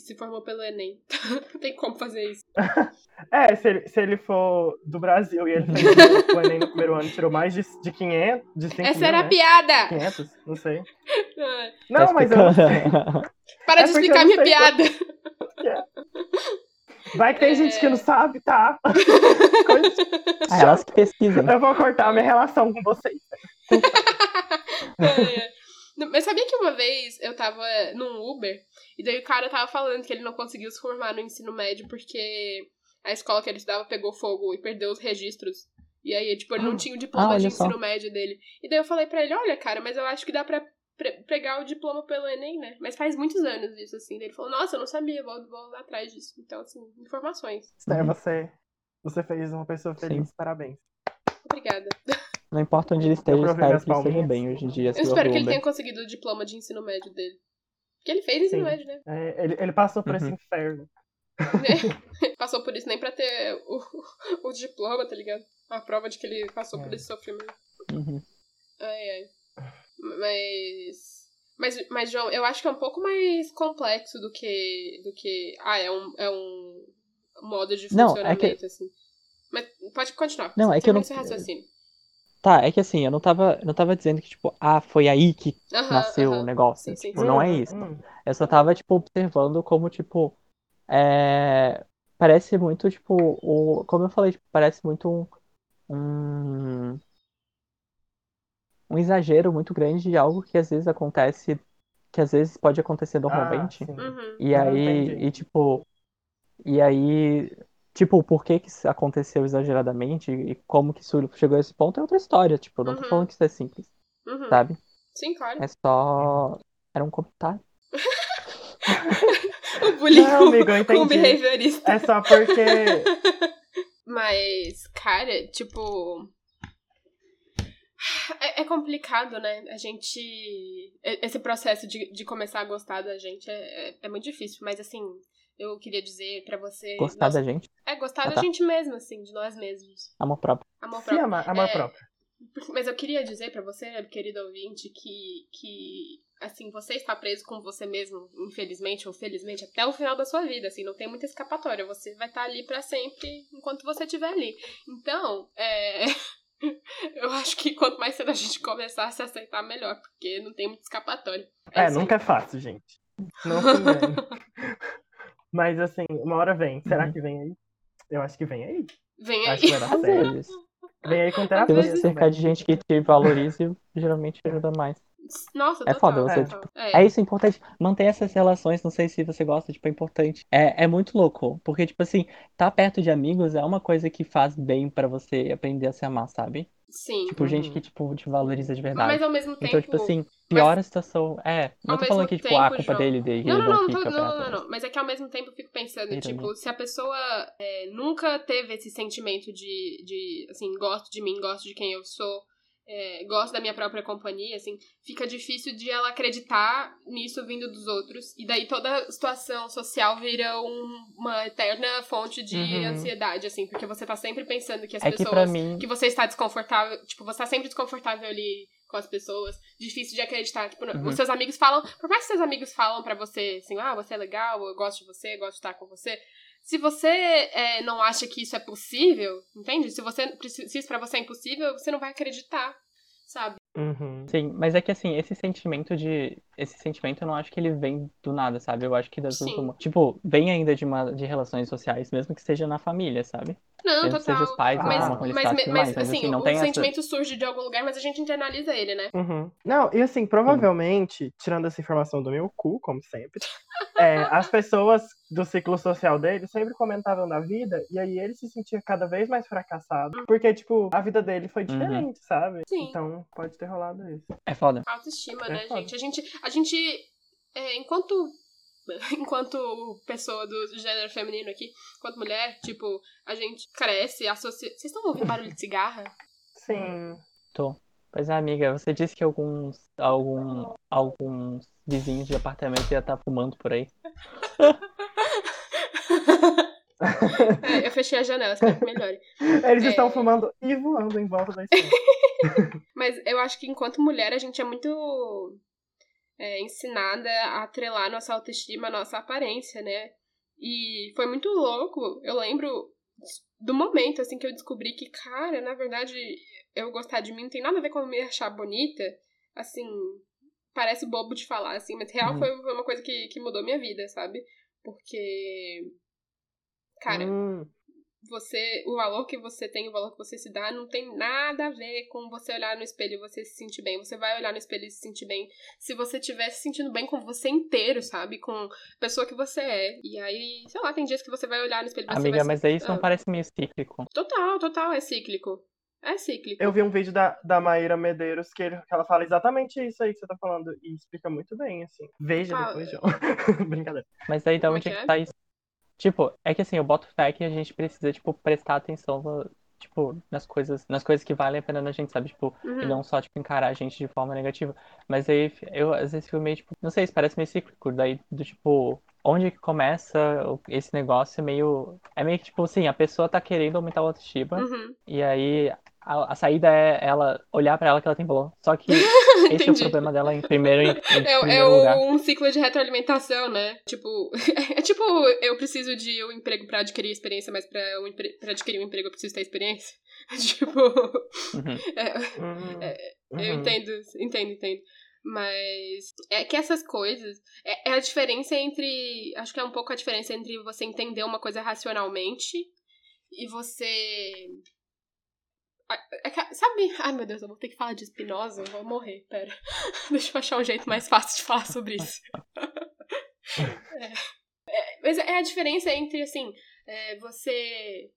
se formou pelo Enem. *laughs* Não tem como fazer isso. *laughs* É, se ele, se ele for do Brasil e ele *laughs* fez o Enem no primeiro ano tirou mais de, de 500, de 5 Essa mil, era a né? piada! 500, não sei. Não, mas eu não sei. explicando. Para É de explicar eu minha piada! Vai que tem gente que não sabe, tá? Coisa- ah, elas que pesquisam. Eu vou cortar a minha relação com vocês. *laughs* É. Não, Mas sabia que uma vez eu tava num Uber e daí o cara tava falando que ele não conseguiu se formar no ensino médio porque a escola que ele estudava pegou fogo e perdeu os registros. E aí, tipo, ele não tinha o diploma Ah, de olha só. ensino médio dele. E daí eu falei pra ele, olha, cara, mas eu acho que dá pra pre- pegar o diploma pelo Enem, né? Mas faz muitos anos isso, assim. Daí ele falou, nossa, eu não sabia, vou, vou lá atrás disso. Então, assim, informações. Esther, você, você fez uma pessoa feliz. Parabéns. Obrigada. Não importa onde ele esteja, eu espero que ele esteja bem hoje em dia. Eu espero que ele tenha conseguido o diploma de ensino médio dele. Porque ele fez ensino Sim. médio, né? É, ele, ele passou por esse Uhum. inferno. *laughs* Passou por isso nem pra ter o, o diploma, tá ligado? A prova de que ele passou por É. esse sofrimento. Uhum. Ai, ai. Mas. Mas, mas, João, eu acho que é um pouco mais complexo do que. do que. Ah, é um, é um modo de Não, é funcionamento, que- assim. Mas pode continuar. Não, é que eu não- esse raciocínio. Tá, é que assim, eu não tava, não tava dizendo que, tipo, ah, foi aí que Aham, nasceu aham. o negócio. Sim, sim, tipo, sim. não é isso. hum. Eu só tava, tipo, observando como, tipo, é... Parece muito, tipo, o... como eu falei, tipo, parece muito um... um... um exagero muito grande de algo que às vezes acontece, que às vezes pode acontecer normalmente. Ah, sim. Uhum. E Ah, aí, e tipo, e aí, tipo, por que que isso aconteceu exageradamente e como que isso chegou a esse ponto é outra história, tipo, eu não tô Uhum. falando que isso é simples, Uhum. sabe? Sim, claro. É só, era um comentário. *laughs* O bullying Não, com, amigo, eu com o behaviorista. É só porque. *laughs* Mas, cara, tipo. É, é complicado, né? A gente. Esse processo de, de começar a gostar da gente é, é, é muito difícil, mas assim, eu queria dizer pra você. Gostar nós- da gente, É, gostar Ah, da tá. gente mesmo, assim, de nós mesmos. amor próprio. Amor próprio. amar, amor É, próprio. *laughs* Mas eu queria dizer pra você, querido ouvinte, que, que assim, você está preso com você mesmo, infelizmente ou felizmente, até o final da sua vida, assim, não tem muita escapatória. Você vai estar ali pra sempre enquanto você estiver ali. Então, é. *laughs* Eu acho que quanto mais cedo a gente começar a se aceitar, melhor, porque não tem muita escapatória. É, aí. nunca é fácil, gente. Não. *laughs* Mas assim, uma hora vem. Será Uhum. que vem aí? Eu acho que vem aí. Vem Acho que aí. vai dar *laughs* certo. Vem aí com Se terapia. você cercar de gente que te valorize, geralmente ajuda mais. Nossa, É total, foda, você, total. É isso, é importante. Manter essas relações, não sei se você gosta, tipo, é importante. É, é muito louco, porque, tipo assim, tá perto de amigos é uma coisa que faz bem pra você aprender a se amar, sabe? Sim. Tipo, gente Uhum. que, tipo, te valoriza de verdade. Mas ao mesmo tempo. Então, tipo assim, pior a situação. É, não ao tô falando que, tipo, ah, a tempo, culpa João- dele, dele, Não, não, não, não, tô- não, não, não. Mas é que ao mesmo tempo eu fico pensando, tipo, se a pessoa é, nunca teve esse sentimento de, de, assim, gosto de mim, gosto de quem eu sou, é, gosto da minha própria companhia, assim, fica difícil de ela acreditar nisso vindo dos outros. E daí toda situação social vira um- uma eterna fonte de Uhum. ansiedade, assim, porque você tá sempre pensando que as É que pessoas pra mim. que você está desconfortável, tipo, você tá sempre desconfortável ali com as pessoas, difícil de acreditar, tipo, Uhum. os seus amigos falam, por mais que seus amigos falam pra você, assim, ah, você é legal, eu gosto de você, eu gosto de estar com você, se você é, não acha que isso é possível, entende? Se você se isso pra você é impossível, você não vai acreditar, sabe? Uhum. Sim, mas é que assim, esse sentimento de. Esse sentimento eu não acho que ele vem do nada, sabe? Eu acho que das. Tipo, vem ainda de, uma, de relações sociais, mesmo que seja na família, sabe? Não, que seja total. os pais, Mas- como eles Mas, e mas, mas assim, assim, não o tem essa. sentimento surge de algum lugar, mas a gente internaliza ele, né? Uhum. Não, e assim, provavelmente, tirando essa informação do meu cu, como sempre, *laughs* é, as pessoas do ciclo social dele sempre comentavam da vida, e aí ele se sentia cada vez mais fracassado, porque, tipo, a vida dele foi diferente, sabe? Sim. Então, pode ter rolado isso. É foda. Autoestima, É né, foda. gente? A gente, a gente é, enquanto *laughs* enquanto pessoa do gênero feminino aqui, enquanto mulher, tipo, a gente cresce, associa... Vocês estão ouvindo barulho de cigarra? Sim. Tô. Pois é, amiga, você disse que alguns, algum, alguns vizinhos de apartamento ia estar fumando por aí. *laughs* É, eu fechei a janela, espero que melhore. Eles É. estão fumando e voando em volta da *laughs* esquina. Mas eu acho que enquanto mulher a gente é muito é, ensinada a atrelar nossa autoestima, nossa aparência, né? E foi muito louco. Eu lembro do momento, assim, que eu descobri que, cara, na verdade, eu gostar de mim não tem nada a ver com eu me achar bonita. Assim, parece bobo de falar, assim, mas real Uhum. foi, foi uma coisa que, que mudou minha vida, sabe? Porque, cara, Hum, você, o valor que você tem, o valor que você se dá, não tem nada a ver com você olhar no espelho e você se sentir bem. Você vai olhar no espelho e se sentir bem se você estiver se sentindo bem com você inteiro, sabe? Com a pessoa que você é. E aí, sei lá, tem dias que você vai olhar no espelho e você Amiga, vai... mas aí isso Ah. não parece meio cíclico. Total, total, é cíclico. É cíclico. Eu vi um vídeo da, da Maíra Medeiros que, ele- que ela fala exatamente isso aí que você tá falando e explica muito bem, assim. Veja Ah, depois, João. *laughs* Brincadeira. Mas aí da é onde é que que é? tá isso? Tipo, é que assim, eu boto fé que a gente precisa, tipo, prestar atenção no- tipo, nas coisas, nas coisas que valem a pena na gente, sabe? Tipo, Uhum. e não só, tipo, encarar a gente de forma negativa. Mas aí eu às vezes fico meio, tipo, não sei, isso parece meio cíclico. Daí, do tipo, onde que começa o- esse negócio é meio. É meio que, tipo, assim, a pessoa tá querendo aumentar a autoestima. Uhum. E aí a, a saída é ela olhar pra ela que ela tem valor. Só que *laughs* *laughs* esse é o problema dela em primeiro, em, em *laughs* É, é primeiro lugar. o- um ciclo de retroalimentação, né? Tipo, *laughs* é tipo, eu preciso de um emprego pra adquirir experiência, mas pra, um pra adquirir um emprego eu preciso ter experiência. tipo, Uhum. é, Uhum. eu Uhum. entendo, entendo, entendo. Mas é que essas coisas. É, é a diferença entre. Acho que é um pouco a diferença entre você entender uma coisa racionalmente e você. É sabe? Ai meu Deus, eu vou ter que falar de Spinoza, eu vou morrer, pera. *laughs* Deixa eu achar um jeito mais fácil de falar sobre isso. *laughs* É. É, mas é a diferença entre, assim, é, você.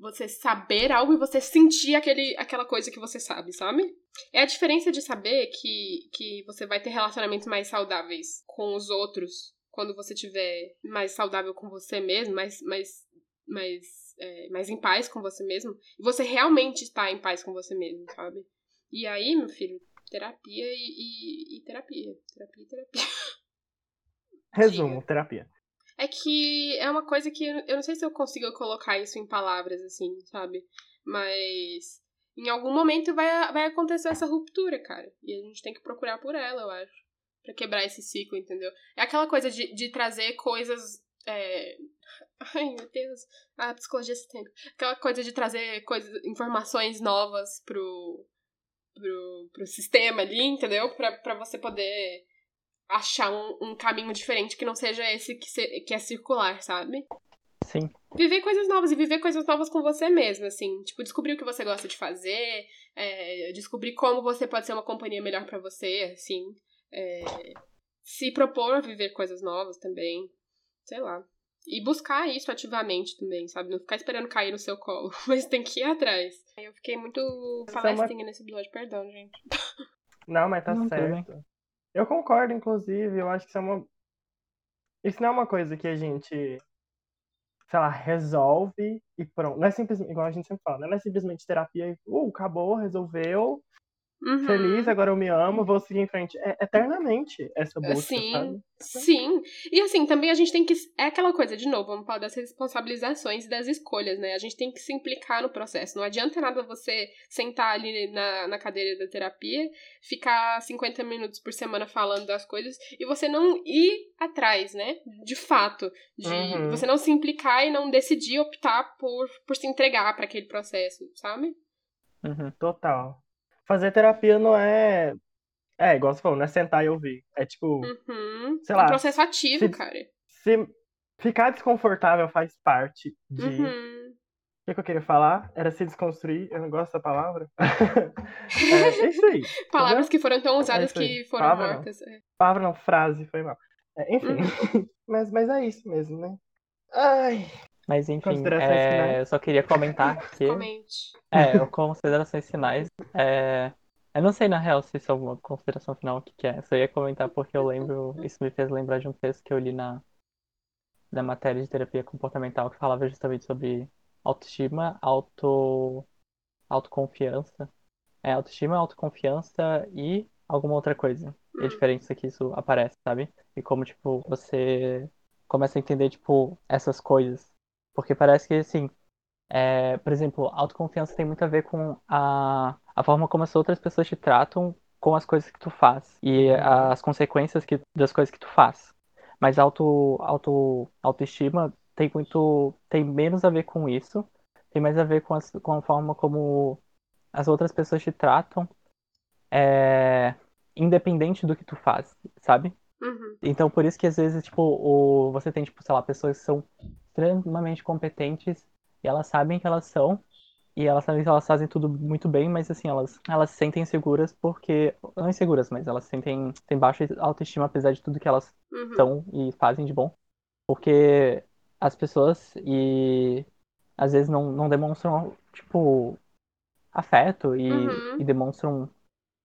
Você saber algo e você sentir aquele, aquela coisa que você sabe, sabe? É a diferença de saber que, que você vai ter relacionamentos mais saudáveis com os outros quando você tiver mais saudável com você mesmo, mais, mais, mais, é, mais em paz com você mesmo. E você realmente está em paz com você mesmo, sabe? E aí, meu filho, terapia e, e, e terapia. Terapia e terapia. *laughs* Resumo, terapia. É que é uma coisa que eu não sei se eu consigo colocar isso em palavras, assim, sabe? Mas em algum momento vai, vai acontecer essa ruptura, cara. E a gente tem que procurar por ela, eu acho. Pra quebrar esse ciclo, entendeu? É aquela coisa de, de trazer coisas. é, *laughs* Ai, meu Deus. A psicologia sistêmica. Aquela coisa de trazer coisas, informações novas pro, pro, pro sistema ali, entendeu? Pra, pra você poder achar um, um caminho diferente que não seja esse que, se- que é circular, sabe? Sim. Viver coisas novas e viver coisas novas com você mesmo, assim. Tipo, descobrir o que você gosta de fazer, é, descobrir como você pode ser uma companhia melhor pra você, assim. é, se propor a viver coisas novas também. Sei lá. E buscar isso ativamente também, sabe? Não ficar esperando cair no seu colo, *laughs* mas tem que ir atrás. Eu fiquei muito é uma- palestrinha nesse episódio, perdão, gente. Não, mas tá Não, certo. Eu concordo, inclusive. Eu acho que isso é uma. Isso não é uma coisa que a gente, sei lá, resolve e pronto. Não é simplesmente, igual a gente sempre fala, né? não é simplesmente terapia e, uh, acabou, resolveu, Uhum. feliz, agora eu me amo, vou seguir em frente. É eternamente essa busca, Sim, sabe? sim. E assim, também a gente tem que. É aquela coisa, de novo, vamos falar das responsabilizações e das escolhas, né? A gente tem que se implicar no processo. Não adianta nada você sentar ali na, na cadeira da terapia, ficar 50 minutos por semana falando das coisas e você não ir atrás, né? De fato. De Uhum. você não se implicar e não decidir optar por, por se entregar para aquele processo, sabe? Uhum. Total. Fazer terapia não é. É, igual você falou, não é sentar e ouvir. É tipo, Uhum. Sei é lá, um processo ativo, se- cara. se ficar desconfortável faz parte de. O Uhum. que, que eu queria falar? Era se desconstruir. Eu não gosto dessa palavra. *laughs* é, é isso aí. Palavras que foram tão usadas isso aí. que foram Palavra não. mortas. é. Palavra não, frase, foi mal. É, enfim. Uhum. *laughs* mas, mas é isso mesmo, né? Ai. Mas enfim, é, eu só queria comentar *laughs* que. Comente. É, considerações finais. É... Eu não sei, na real, se isso é alguma consideração final, o que, que é. Só ia comentar porque eu lembro. Isso me fez lembrar de um texto que eu li na, na matéria de terapia comportamental que falava justamente sobre autoestima, auto, autoconfiança. É, autoestima, autoconfiança e alguma outra coisa. E a Hum. diferença que isso aparece, sabe? E como, tipo, você começa a entender, tipo, essas coisas. Porque parece que, assim, é, por exemplo, autoconfiança tem muito a ver com a, a forma como as outras pessoas te tratam com as coisas que tu faz e as consequências que, das coisas que tu faz. Mas auto, auto, autoestima tem muito, tem menos a ver com isso, tem mais a ver com, as, com a forma como as outras pessoas te tratam, é, independente do que tu faz, sabe? Uhum. Então, por isso que às vezes, tipo, o, você tem, tipo, sei lá, pessoas que são extremamente competentes e elas sabem que elas são e elas sabem que elas fazem tudo muito bem, mas assim, elas, elas se sentem inseguras porque, não inseguras, mas elas sentem, têm baixa autoestima apesar de tudo que elas Uhum. são e fazem de bom. Porque as pessoas e às vezes não, não demonstram, tipo, afeto e, Uhum. e demonstram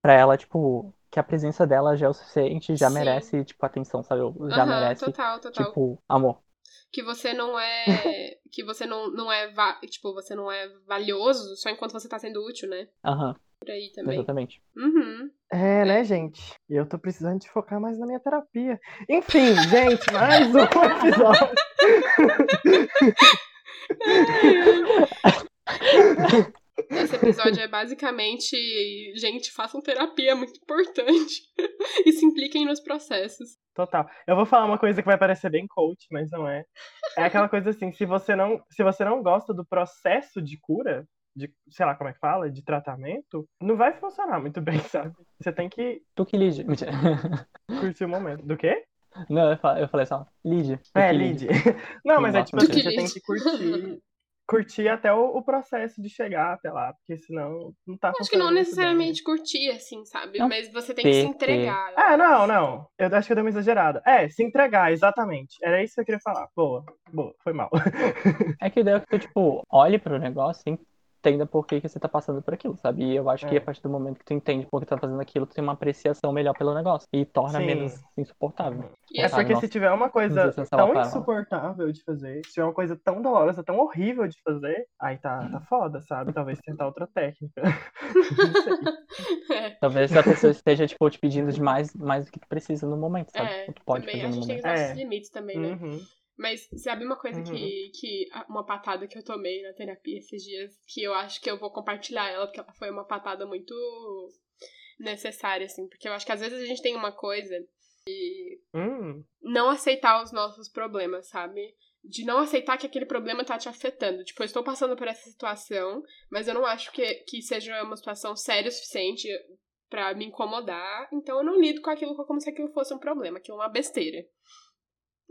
pra ela, tipo, que a presença dela já é o suficiente, já Sim. merece, tipo, atenção, sabe? Já Aham, merece, total, total. tipo, amor. Que você não é. *laughs* que você não, não é. va- Tipo, você não é valioso só enquanto você tá sendo útil, né? Aham, Por aí também. exatamente. Uhum. É, né, gente? E eu tô precisando de focar mais na minha terapia. Enfim, *laughs* gente, mais um episódio. *laughs* Esse episódio é basicamente. Gente, façam terapia, é muito importante. *laughs* e se impliquem nos processos. Total. Eu vou falar uma coisa que vai parecer bem coach, mas não é. É aquela coisa assim, se você não, se você não gosta do processo de cura, de, sei lá como é que fala, de tratamento, não vai funcionar muito bem, *laughs* sabe? Você tem que Tu que lide. Curtir o momento. Do quê? Não, eu fa- eu falei só, lide. É, lide. *laughs* Não, mas é tipo assim, você tem que curtir, curtir até o, o processo de chegar até lá, porque senão não tá Acho que não muito bem. necessariamente curtir, assim, sabe? Não Mas você tem que se entregar. Ah, acho. não, não. Eu acho que eu dei uma exagerada. É, se entregar, exatamente. Era isso que eu queria falar. Boa, boa, foi mal. *laughs* É que o ideal é que tu, tipo, olhe pro negócio entenda por que, que você tá passando por aquilo, sabe? E eu acho que É. a partir do momento que tu entende por que tu tá fazendo aquilo, tu tem uma apreciação melhor pelo negócio. E torna Sim. menos insuportável. E É porque nossa, se tiver uma coisa tão insuportável de fazer, se tiver uma coisa tão dolorosa, tão horrível de fazer, aí tá, tá foda, sabe? Talvez tentar outra técnica. *laughs* Não sei. *laughs* é, Talvez a pessoa esteja, tipo, te pedindo demais mais do que tu precisa no momento, sabe? é, tu pode também. fazer A no gente tem os momento. nossos É. limites também, né? Uhum. Mas sabe uma coisa Uhum. que, que. Uma patada que eu tomei na terapia esses dias, que eu acho que eu vou compartilhar ela, porque ela foi uma patada muito necessária, assim. Porque eu acho que às vezes a gente tem uma coisa de Hum, não aceitar os nossos problemas, sabe? De não aceitar que aquele problema tá te afetando. Tipo, eu estou passando por essa situação, mas eu não acho que, que seja uma situação séria o suficiente pra me incomodar, então eu não lido com aquilo como se aquilo fosse um problema, aquilo é uma besteira.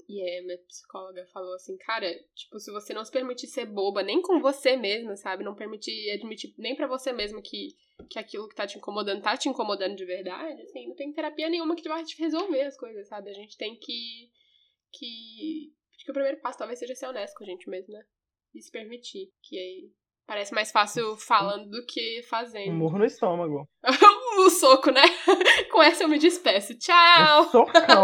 E aí, minha psicóloga falou assim, cara, tipo, se você não se permitir ser boba, nem com você mesma, sabe? Não permitir admitir nem pra você mesma que, que aquilo que tá te incomodando tá te incomodando de verdade, assim, não tem terapia nenhuma que vai te resolver as coisas, sabe? A gente tem que. que. Acho que o primeiro passo talvez seja ser honesto com a gente mesmo, né? E se permitir. Que aí parece mais fácil falando do que um fazendo. murro no estômago. o *laughs* soco, né? *laughs* com essa eu me despeço. Tchau! Um socão.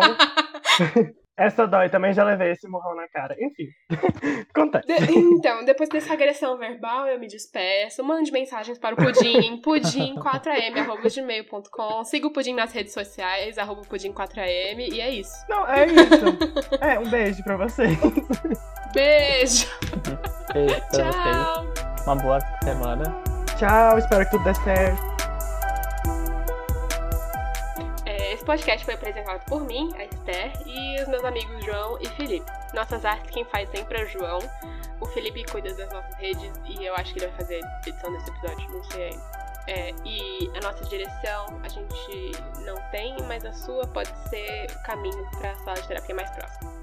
*laughs* Essa dói, também já levei esse murrão na cara. Enfim, *laughs* acontece. De- então, depois dessa agressão verbal, eu me despeço. Mande mensagens para o Pudim, *laughs* pudim4am.gmail.com. Siga o Pudim nas redes sociais, arroba pudim4am. E é isso. Não, é isso. É, um beijo pra vocês. *laughs* Beijo! Beijo pra vocês. Tchau! Uma boa semana. Tchau, espero que tudo dê certo. Podcast foi apresentado por mim, a Esther, e os meus amigos João e Felipe. Nossas artes quem faz sempre é o João. O Felipe cuida das nossas redes e eu acho que ele vai fazer a edição desse episódio, não sei ainda. É, e a nossa direção a gente não tem, mas a sua pode ser o caminho para a sala de terapia mais próxima.